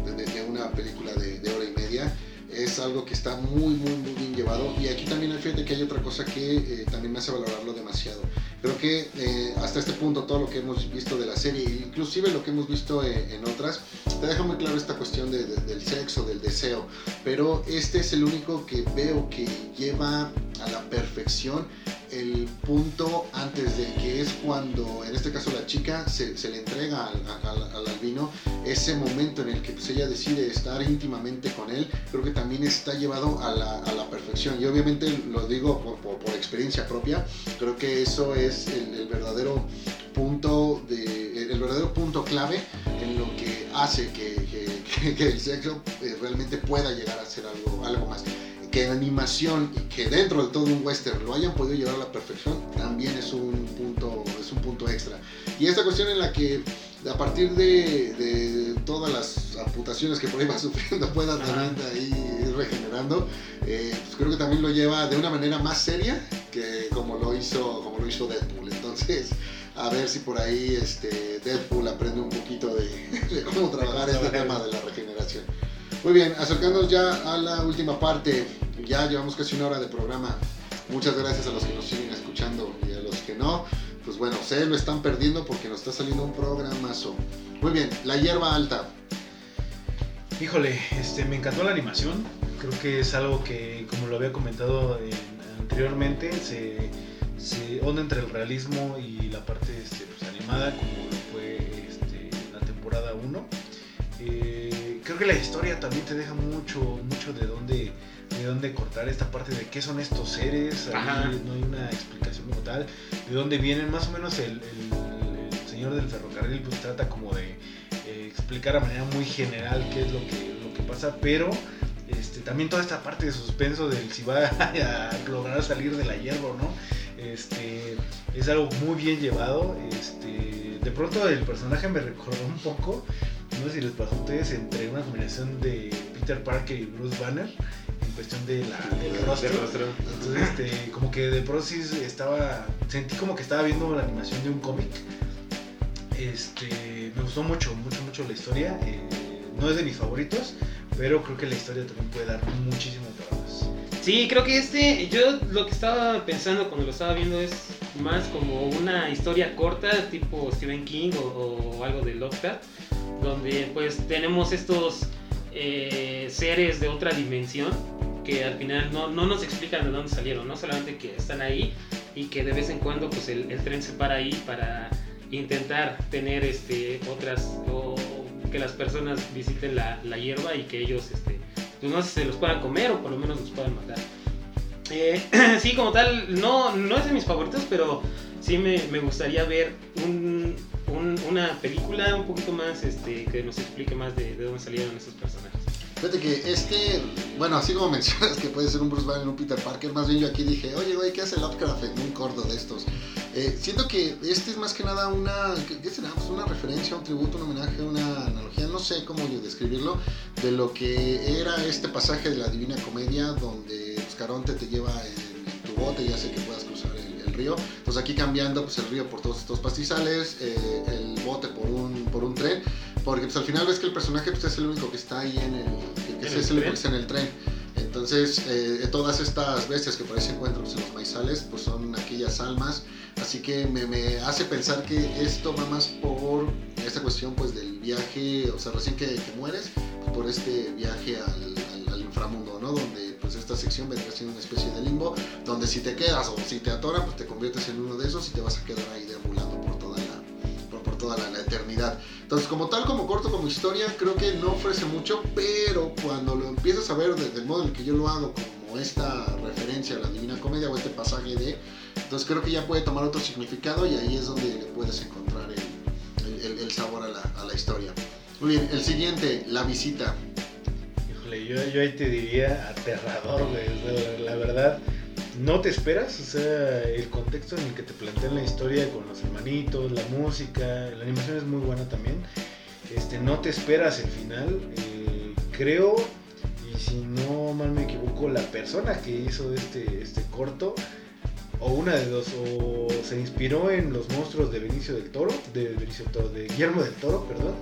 Speaker 1: de, una película de, de hora y media. es algo que está muy, muy, muy bien llevado. Y aquí también fíjate que hay otra cosa que eh, también me hace valorarlo demasiado. Creo que eh, hasta este punto todo lo que hemos visto de la serie, inclusive lo que hemos visto eh, en otras, te deja muy claro esta cuestión del sexo, del deseo. Pero este es el único que veo que lleva a la perfección el punto antes de que es cuando, en este caso la chica, se, le entrega al, albino, ese momento en el que pues, ella decide estar íntimamente con él, creo que también está llevado a la, perfección. Y obviamente lo digo por, experiencia propia, creo que eso es el, verdadero punto de, el verdadero punto clave en lo que hace que, el sexo eh, realmente pueda llegar a ser algo, algo más que en animación y que dentro de todo un western lo hayan podido llevar a la perfección, también es un punto, es un punto extra. Y esta cuestión en la que a partir de, todas las amputaciones que por ahí va (laughs) sufriendo pueda también ahí ir regenerando, eh, pues creo que también lo lleva de una manera más seria que como lo hizo, como lo hizo Deadpool. Entonces, a ver si por ahí este, Deadpool aprende un poquito de, (laughs) de cómo trabajar este tema de la regeneración. Muy bien, acercándonos ya a la última parte. Ya llevamos casi una hora de programa. Muchas gracias a los que nos siguen escuchando y a los que no. Pues bueno, se lo están perdiendo porque nos está saliendo un programazo. Muy bien, la hierba alta.
Speaker 3: Híjole, este, me encantó la animación. Creo que es algo que, como lo había comentado anteriormente, se, onda entre el realismo y la parte este, pues, animada, como fue este, la temporada 1 creo que la historia también te deja mucho, mucho de dónde, de dónde cortar esta parte de qué son estos seres. no hay una explicación como tal. De dónde vienen, más o menos el, señor del ferrocarril pues trata como de eh, explicar a manera muy general qué es lo que, lo que pasa, pero este, también toda esta parte de suspenso del si va (laughs) a lograr salir de la hierba o no, este, es algo muy bien llevado. Este, de pronto el personaje me recordó un poco no sé si les pasó a ustedes, entre una combinación de Peter Parker y Bruce Banner en cuestión de la, del rostro. Entonces, este, como que de pronto sí estaba, sentí como que estaba viendo la animación de un cómic. Este, me gustó mucho, mucho, mucho la historia. Eh, no es de mis favoritos, pero creo que la historia también puede dar muchísimo trabajo.
Speaker 2: Sí, creo que este, yo lo que estaba pensando cuando lo estaba viendo es más como una historia corta, tipo Stephen King o, o algo de Lovecraft donde pues tenemos estos eh, seres de otra dimensión que al final no, no, nos explican de dónde salieron, no solamente que están ahí y que de vez en cuando pues el, tren se para ahí para intentar tener este otras o, que las personas visiten la, la, hierba y que ellos este pues no se los puedan comer o por lo menos los puedan matar. Eh, (clears throat) sí, como tal, no, no es de mis favoritos, pero sí me, me gustaría ver un, una película un poquito más este, que nos explique más de, de dónde salieron esos personajes.
Speaker 1: Fíjate que este, bueno, así como (laughs) mencionas que puede ser un Bruce Banner, un Peter Parker, más bien yo aquí dije, oye, güey, ¿qué hace Lovecraft en un corto de estos? Eh, siento que este es más que nada una, ¿qué, será? Pues una referencia, un tributo, un homenaje, una analogía, no sé cómo describirlo, de lo que era este pasaje de la Divina Comedia, donde Caronte te lleva en, tu bote y hace que puedas cruzar río. Entonces aquí cambiando pues, el río por todos estos pastizales, eh, el bote por un, por un tren porque pues, al final ves que el personaje pues, es el único que está ahí en el, que es, el, único que está en el tren. Entonces, eh, todas estas bestias que por ahí se encuentran pues, en los maizales, pues son aquellas almas. Así que me, me, hace pensar que esto va más por esta cuestión pues del viaje, o sea, recién que, que mueres, pues, por este viaje al, ¿no? Donde pues esta sección vendrá siendo una especie de limbo, donde si te quedas o si te atoran, pues te conviertes en uno de esos y te vas a quedar ahí deambulando por toda la, por, toda la, la eternidad. Entonces, como tal, como corto, como historia, creo que no ofrece mucho, pero cuando lo empiezas a ver desde el modo en el que yo lo hago, como esta referencia a la Divina Comedia o este pasaje de, entonces creo que ya puede tomar otro significado y ahí es donde puedes encontrar el, sabor a la, historia. Muy bien, el siguiente, la visita.
Speaker 3: Yo, ahí te diría aterrador. La verdad, no te esperas, o sea, el contexto en el que te plantean la historia con los hermanitos, la música, la animación es muy buena también. Este, no te esperas el final. Eh, creo, y si no mal me equivoco, la persona que hizo este, este corto o una de dos, o se inspiró en los monstruos de Benicio del Toro, de Benicio del Toro, de Guillermo del Toro, perdón,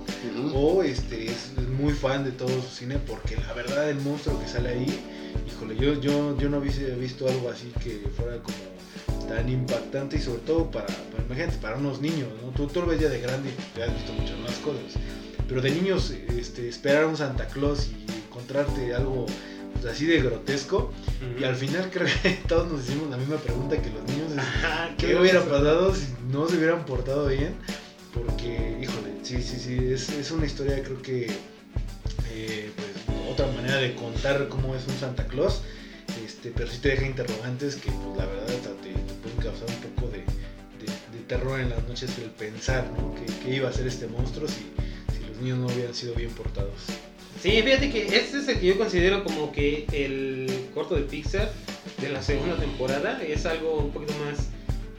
Speaker 3: o este es muy fan de todo su cine porque la verdad el monstruo que sale ahí, híjole, yo, yo, yo no había visto algo así que fuera como tan impactante y sobre todo para, para imagínate, para unos niños, ¿no? Tú, tú lo ves ya de grande y te has visto muchas más cosas, pero de niños este, esperar a un Santa Claus y encontrarte algo así de grotesco y al final creo que (laughs) todos nos hicimos la misma pregunta que los niños. es, ¿Qué hubiera pasado si no se hubieran portado bien? Porque, híjole, sí, sí, sí, es, es una historia creo que, eh, pues, otra manera de contar cómo es un Santa Claus, este, pero sí te deja interrogantes que, pues, la verdad, hasta te, te pueden causar un poco de, de- de terror en las noches el pensar, ¿no? ¿Qué, qué iba a ser este monstruo si, si los niños no hubieran sido bien portados?
Speaker 2: Sí, fíjate que este es el que yo considero como que el corto de Pixar de la segunda temporada. Es algo un poquito más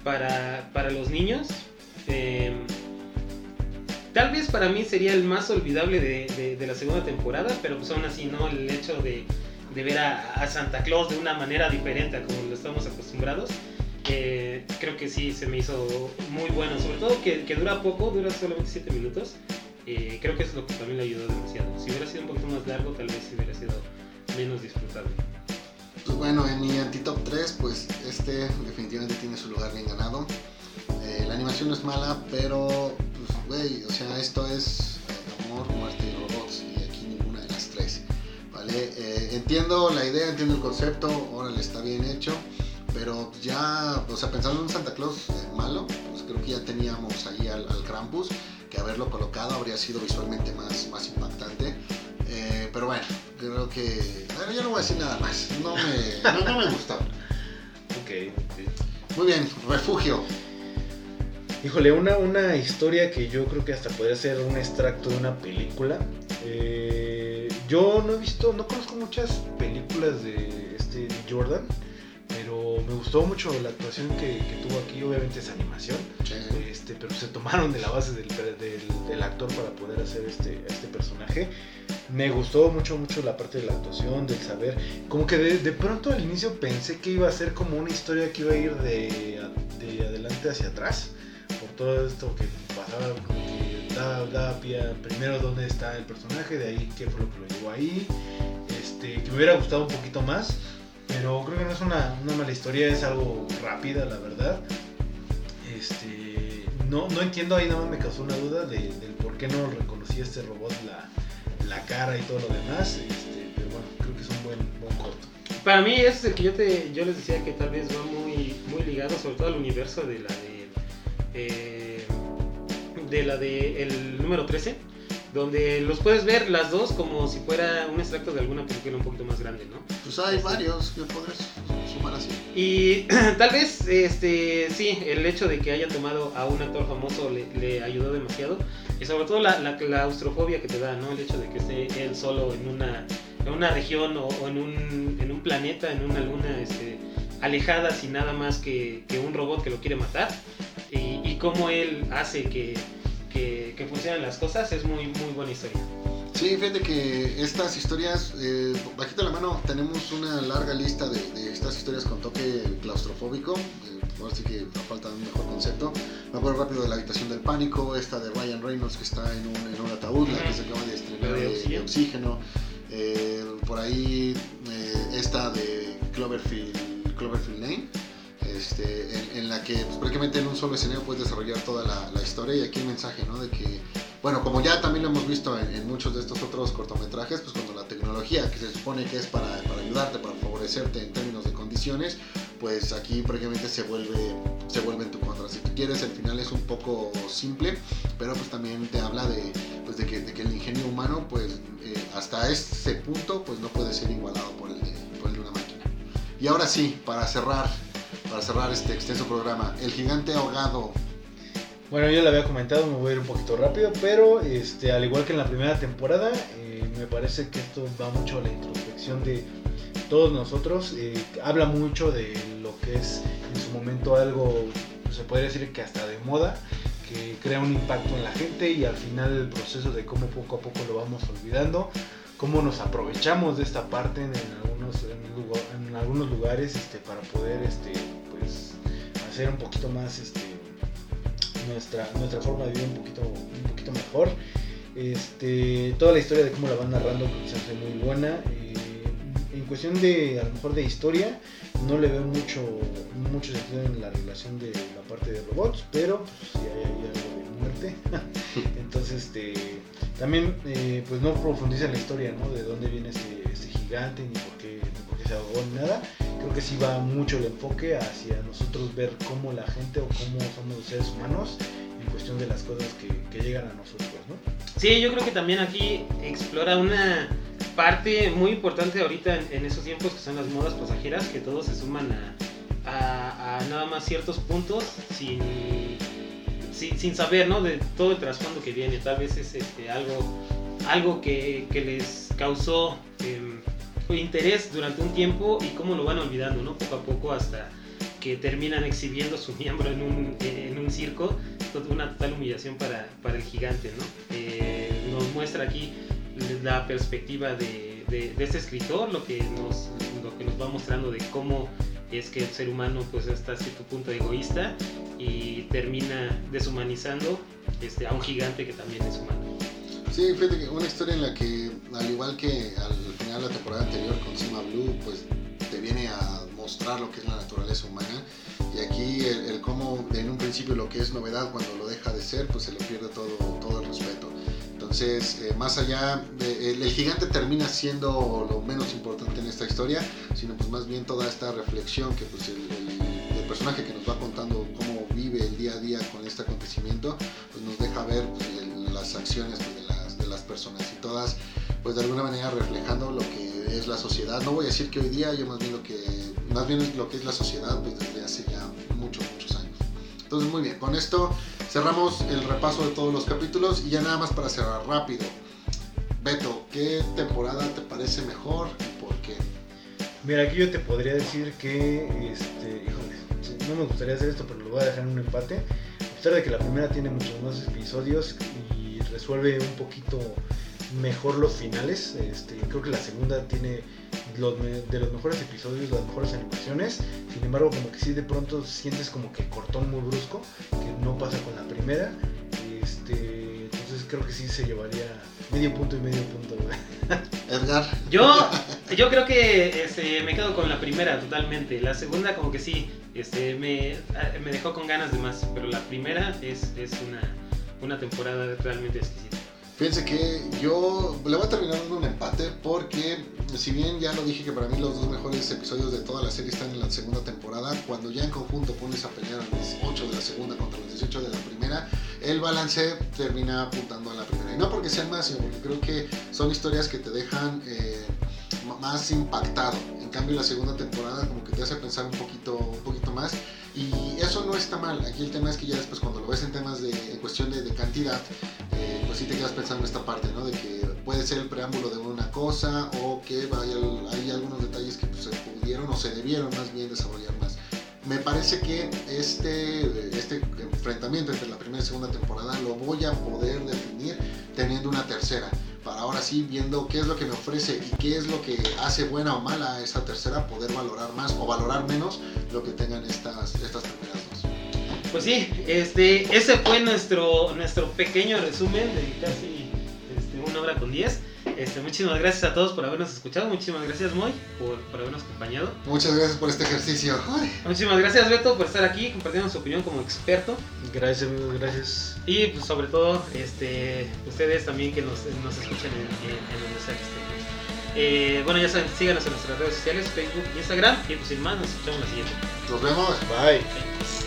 Speaker 2: para, para los niños. Eh, tal vez para mí sería el más olvidable de, de- de la segunda temporada, pero pues aún así, ¿no? El hecho de, de ver a, a Santa Claus de una manera diferente a como lo estamos acostumbrados. eh, creo que sí se me hizo muy bueno, sobre todo que, que dura poco, dura solamente 7 minutos. Eh, creo que es lo que también le ayudó demasiado. Si hubiera sido un poquito más largo, tal vez hubiera sido menos disfrutable.
Speaker 1: Pues bueno, en mi anti-top 3, pues este definitivamente tiene su lugar bien ganado. Eh, la animación no es mala, pero, pues, güey, o sea, esto es eh, amor, muerte y robots, y aquí ninguna de las tres, ¿vale? Eh, entiendo la idea, entiendo el concepto, órale, está bien hecho, pero ya, o sea, pensando en Santa Claus malo, pues creo que ya teníamos ahí al, al Krampus, que haberlo colocado habría sido visualmente más, más impactante. Eh, pero bueno, creo que. Bueno, yo no voy a decir nada más. No me, no, no me gustó. (laughs)
Speaker 3: Ok,
Speaker 1: Muy bien, refugio.
Speaker 3: Híjole, una, una historia que yo creo que hasta podría ser un extracto de una película. Eh, yo no he visto, no conozco muchas películas de este Jordan, pero me gustó mucho la actuación que, que tuvo aquí. Obviamente es animación, este, pero se tomaron de la base del, del- del actor para poder hacer este, este personaje. Me gustó mucho, mucho la parte de la actuación, del saber. Como que de, de pronto al inicio pensé que iba a ser como una historia que iba a ir de, de adelante hacia atrás. Por todo esto que pasaba, que daba, daba pie a primero dónde está el personaje, de ahí qué fue lo que lo llevó ahí. Este, que me hubiera gustado un poquito más. Pero creo que no es una, una mala historia, es algo rápida, la verdad. Este, no, no entiendo, ahí nada más me causó una duda de, del por qué no reconocía este robot la, la cara y todo lo demás. Este, pero bueno, creo que es un buen, buen corto.
Speaker 2: Para mí ese es el que yo, te, yo les decía que tal vez va muy, muy ligado, sobre todo al universo de la de. eh, de la de el número 13, donde los puedes ver las dos como si fuera un extracto de alguna película un poquito más grande, ¿no?
Speaker 1: Pues hay varios que podrías sumar así.
Speaker 2: Y (clears throat) tal vez, este, sí, el hecho de que haya tomado a un actor famoso le, le ayudó demasiado. Y sobre todo la, la claustrofobia que te da, ¿no? El hecho de que esté él solo en una, en una región o, o en, un, en un planeta, en una luna, este, alejada sin nada más que, que un robot que lo quiere matar. Y, y cómo él hace que, que, que funcionen las cosas es muy, muy buena historia.
Speaker 1: Sí, fíjate que estas historias, eh, bajita la mano, tenemos una larga lista de, de estas historias con toque claustrofóbico. Eh, ahora sí que falta un mejor concepto. Me acuerdo rápido de la habitación del pánico, esta de Ryan Reynolds que está en un, en un ataúd, la que se acaba de estrenar
Speaker 2: de
Speaker 1: de
Speaker 2: oxígeno.
Speaker 1: Eh, por ahí eh, esta de Cloverfield, Cloverfield Lane. Este, en, en la que pues, prácticamente en un solo escenario puedes desarrollar toda la, la historia y aquí el mensaje, ¿no? De que bueno, como ya también lo hemos visto en, en muchos de estos otros cortometrajes, pues cuando la tecnología que se supone que es para, para ayudarte, para favorecerte en términos de condiciones, pues aquí prácticamente se vuelve, se vuelve en tu contra. Si tú quieres, el final es un poco simple, pero pues también te habla de, pues, de, que, de que el ingenio humano, pues eh, hasta ese punto, pues no puede ser igualado por el, de, por el de una máquina. Y ahora sí, para cerrar, para cerrar este extenso programa, el gigante ahogado
Speaker 3: Bueno, yo lo había comentado, me voy a ir un poquito rápido, pero este, al igual que en la primera temporada, eh, me parece que esto va mucho a la introspección de todos nosotros. eh, habla mucho de lo que es en su momento algo, se podría decir que hasta de moda, que crea un impacto en la gente y al final el proceso de cómo poco a poco lo vamos olvidando, cómo nos aprovechamos de esta parte en algunos lugares este, para poder este, pues, conocer un poquito más este, nuestra, nuestra forma de vivir un poquito, un poquito mejor. Este, toda la historia de cómo la van narrando que se hace muy buena. Eh, en cuestión de, a lo mejor de historia, no le veo mucho, mucho sentido en la relación de la parte de robots, pero pues, algo de muerte. (laughs) Entonces, este, también eh, pues no profundiza en la historia, ¿no? De dónde viene este, este gigante, ni por, se ahogó, ni nada. Creo que sí va mucho el enfoque hacia nosotros ver cómo la gente o cómo somos los seres humanos en cuestión de las cosas que, que llegan a nosotros, ¿no?
Speaker 2: Sí, yo creo que también aquí explora una parte muy importante ahorita en, en esos tiempos que son las modas pasajeras, que todos se suman a, a- a nada más ciertos puntos sin, sin, sin saber, ¿no? De todo el trasfondo que viene. Tal vez es este, algo, algo que, que les causó em, interés durante un tiempo y cómo lo van olvidando, ¿no? Poco a poco hasta que terminan exhibiendo su miembro en un, en un circo, una total humillación para, para el gigante. Eh, nos muestra aquí la perspectiva de, de- de este escritor, lo que, nos, lo que nos va mostrando de cómo es que el ser humano pues hasta cierto punto egoísta y termina deshumanizando este, a un gigante que también es humano.
Speaker 1: Sí, fíjate que una historia en la que, al igual que al final de la temporada anterior con Sima Blue, pues te viene a mostrar lo que es la naturaleza humana. Y aquí el, el cómo en un principio lo que es novedad, cuando lo deja de ser, pues se le pierde todo, todo el respeto. Entonces, eh, más allá, de- el, el gigante termina siendo lo menos importante en esta historia, sino pues más bien toda esta reflexión que pues el, el- el personaje que nos va contando cómo vive el día a día con este acontecimiento, pues nos deja ver pues, las acciones pues, de, las, de las personas y todas, pues de alguna manera reflejando lo que es la sociedad. No voy a decir que hoy día, yo más bien lo que, más bien lo que es la sociedad pues desde hace ya muchos, muchos años. Entonces, muy bien, con esto cerramos el repaso de todos los capítulos y ya nada más para cerrar rápido. Beto, ¿qué temporada te parece mejor y por qué?
Speaker 3: Mira, aquí yo te podría decir que, este, híjole, no me gustaría hacer esto, pero lo voy a dejar en un empate. A pesar de que la primera tiene muchos más episodios y resuelve un poquito mejor los finales, este, creo que la segunda tiene los de los mejores episodios, las mejores animaciones. Sin embargo, como que sí de pronto sientes como que cortón muy brusco, que no pasa con la primera. Este, entonces creo que sí se llevaría medio punto y medio punto. (laughs)
Speaker 1: Edgar,
Speaker 2: Yo, yo creo que este, me quedo con la primera totalmente. La segunda como que sí, este, me, ah, me dejó con ganas de más. Pero la primera es, es una, una temporada realmente exquisita.
Speaker 1: Fíjense que yo le voy a terminar dando un empate porque si bien ya lo dije que para mí los dos mejores episodios de toda la serie están en la segunda temporada, cuando ya en conjunto pones a pelear a los 8 de la segunda contra los 18 de la primera, el balance termina apuntando a la primera. Y no porque sean más, sino porque creo que son historias que te dejan eh, más impactado. En cambio la segunda temporada como que te hace pensar un poquito, un poquito más. Y eso no está mal. Aquí el tema es que ya después cuando lo ves en temas de en cuestión de cantidad, pues sí te quedas pensando en esta parte, ¿no? De que puede ser el preámbulo de una cosa o que hay, al- hay algunos detalles que pues, se pudieron o se debieron más bien desarrollar más. Me parece que este, este enfrentamiento entre la primera y segunda temporada lo voy a poder definir teniendo una tercera. Para ahora sí, viendo qué es lo que me ofrece y qué es lo que hace buena o mala esta tercera, poder valorar más o valorar menos lo que tengan estas, estas primeras.
Speaker 2: Pues sí, este, ese fue nuestro, nuestro pequeño resumen de casi este, una hora con diez. Este, muchísimas gracias a todos por habernos escuchado. Muchísimas gracias, Moy, por, por habernos acompañado.
Speaker 1: Muchas gracias por este ejercicio. Ay.
Speaker 2: Muchísimas gracias, Beto, por estar aquí, compartiendo su opinión como experto.
Speaker 3: Gracias amigos, gracias.
Speaker 2: Y pues, sobre todo, este, ustedes también que nos, nos escuchan en, en, en donde sea que estén. Eh, bueno, ya saben, síganos en nuestras redes sociales, Facebook, Instagram. Y pues sin más, nos escuchamos la siguiente.
Speaker 1: Nos vemos.
Speaker 3: Bye.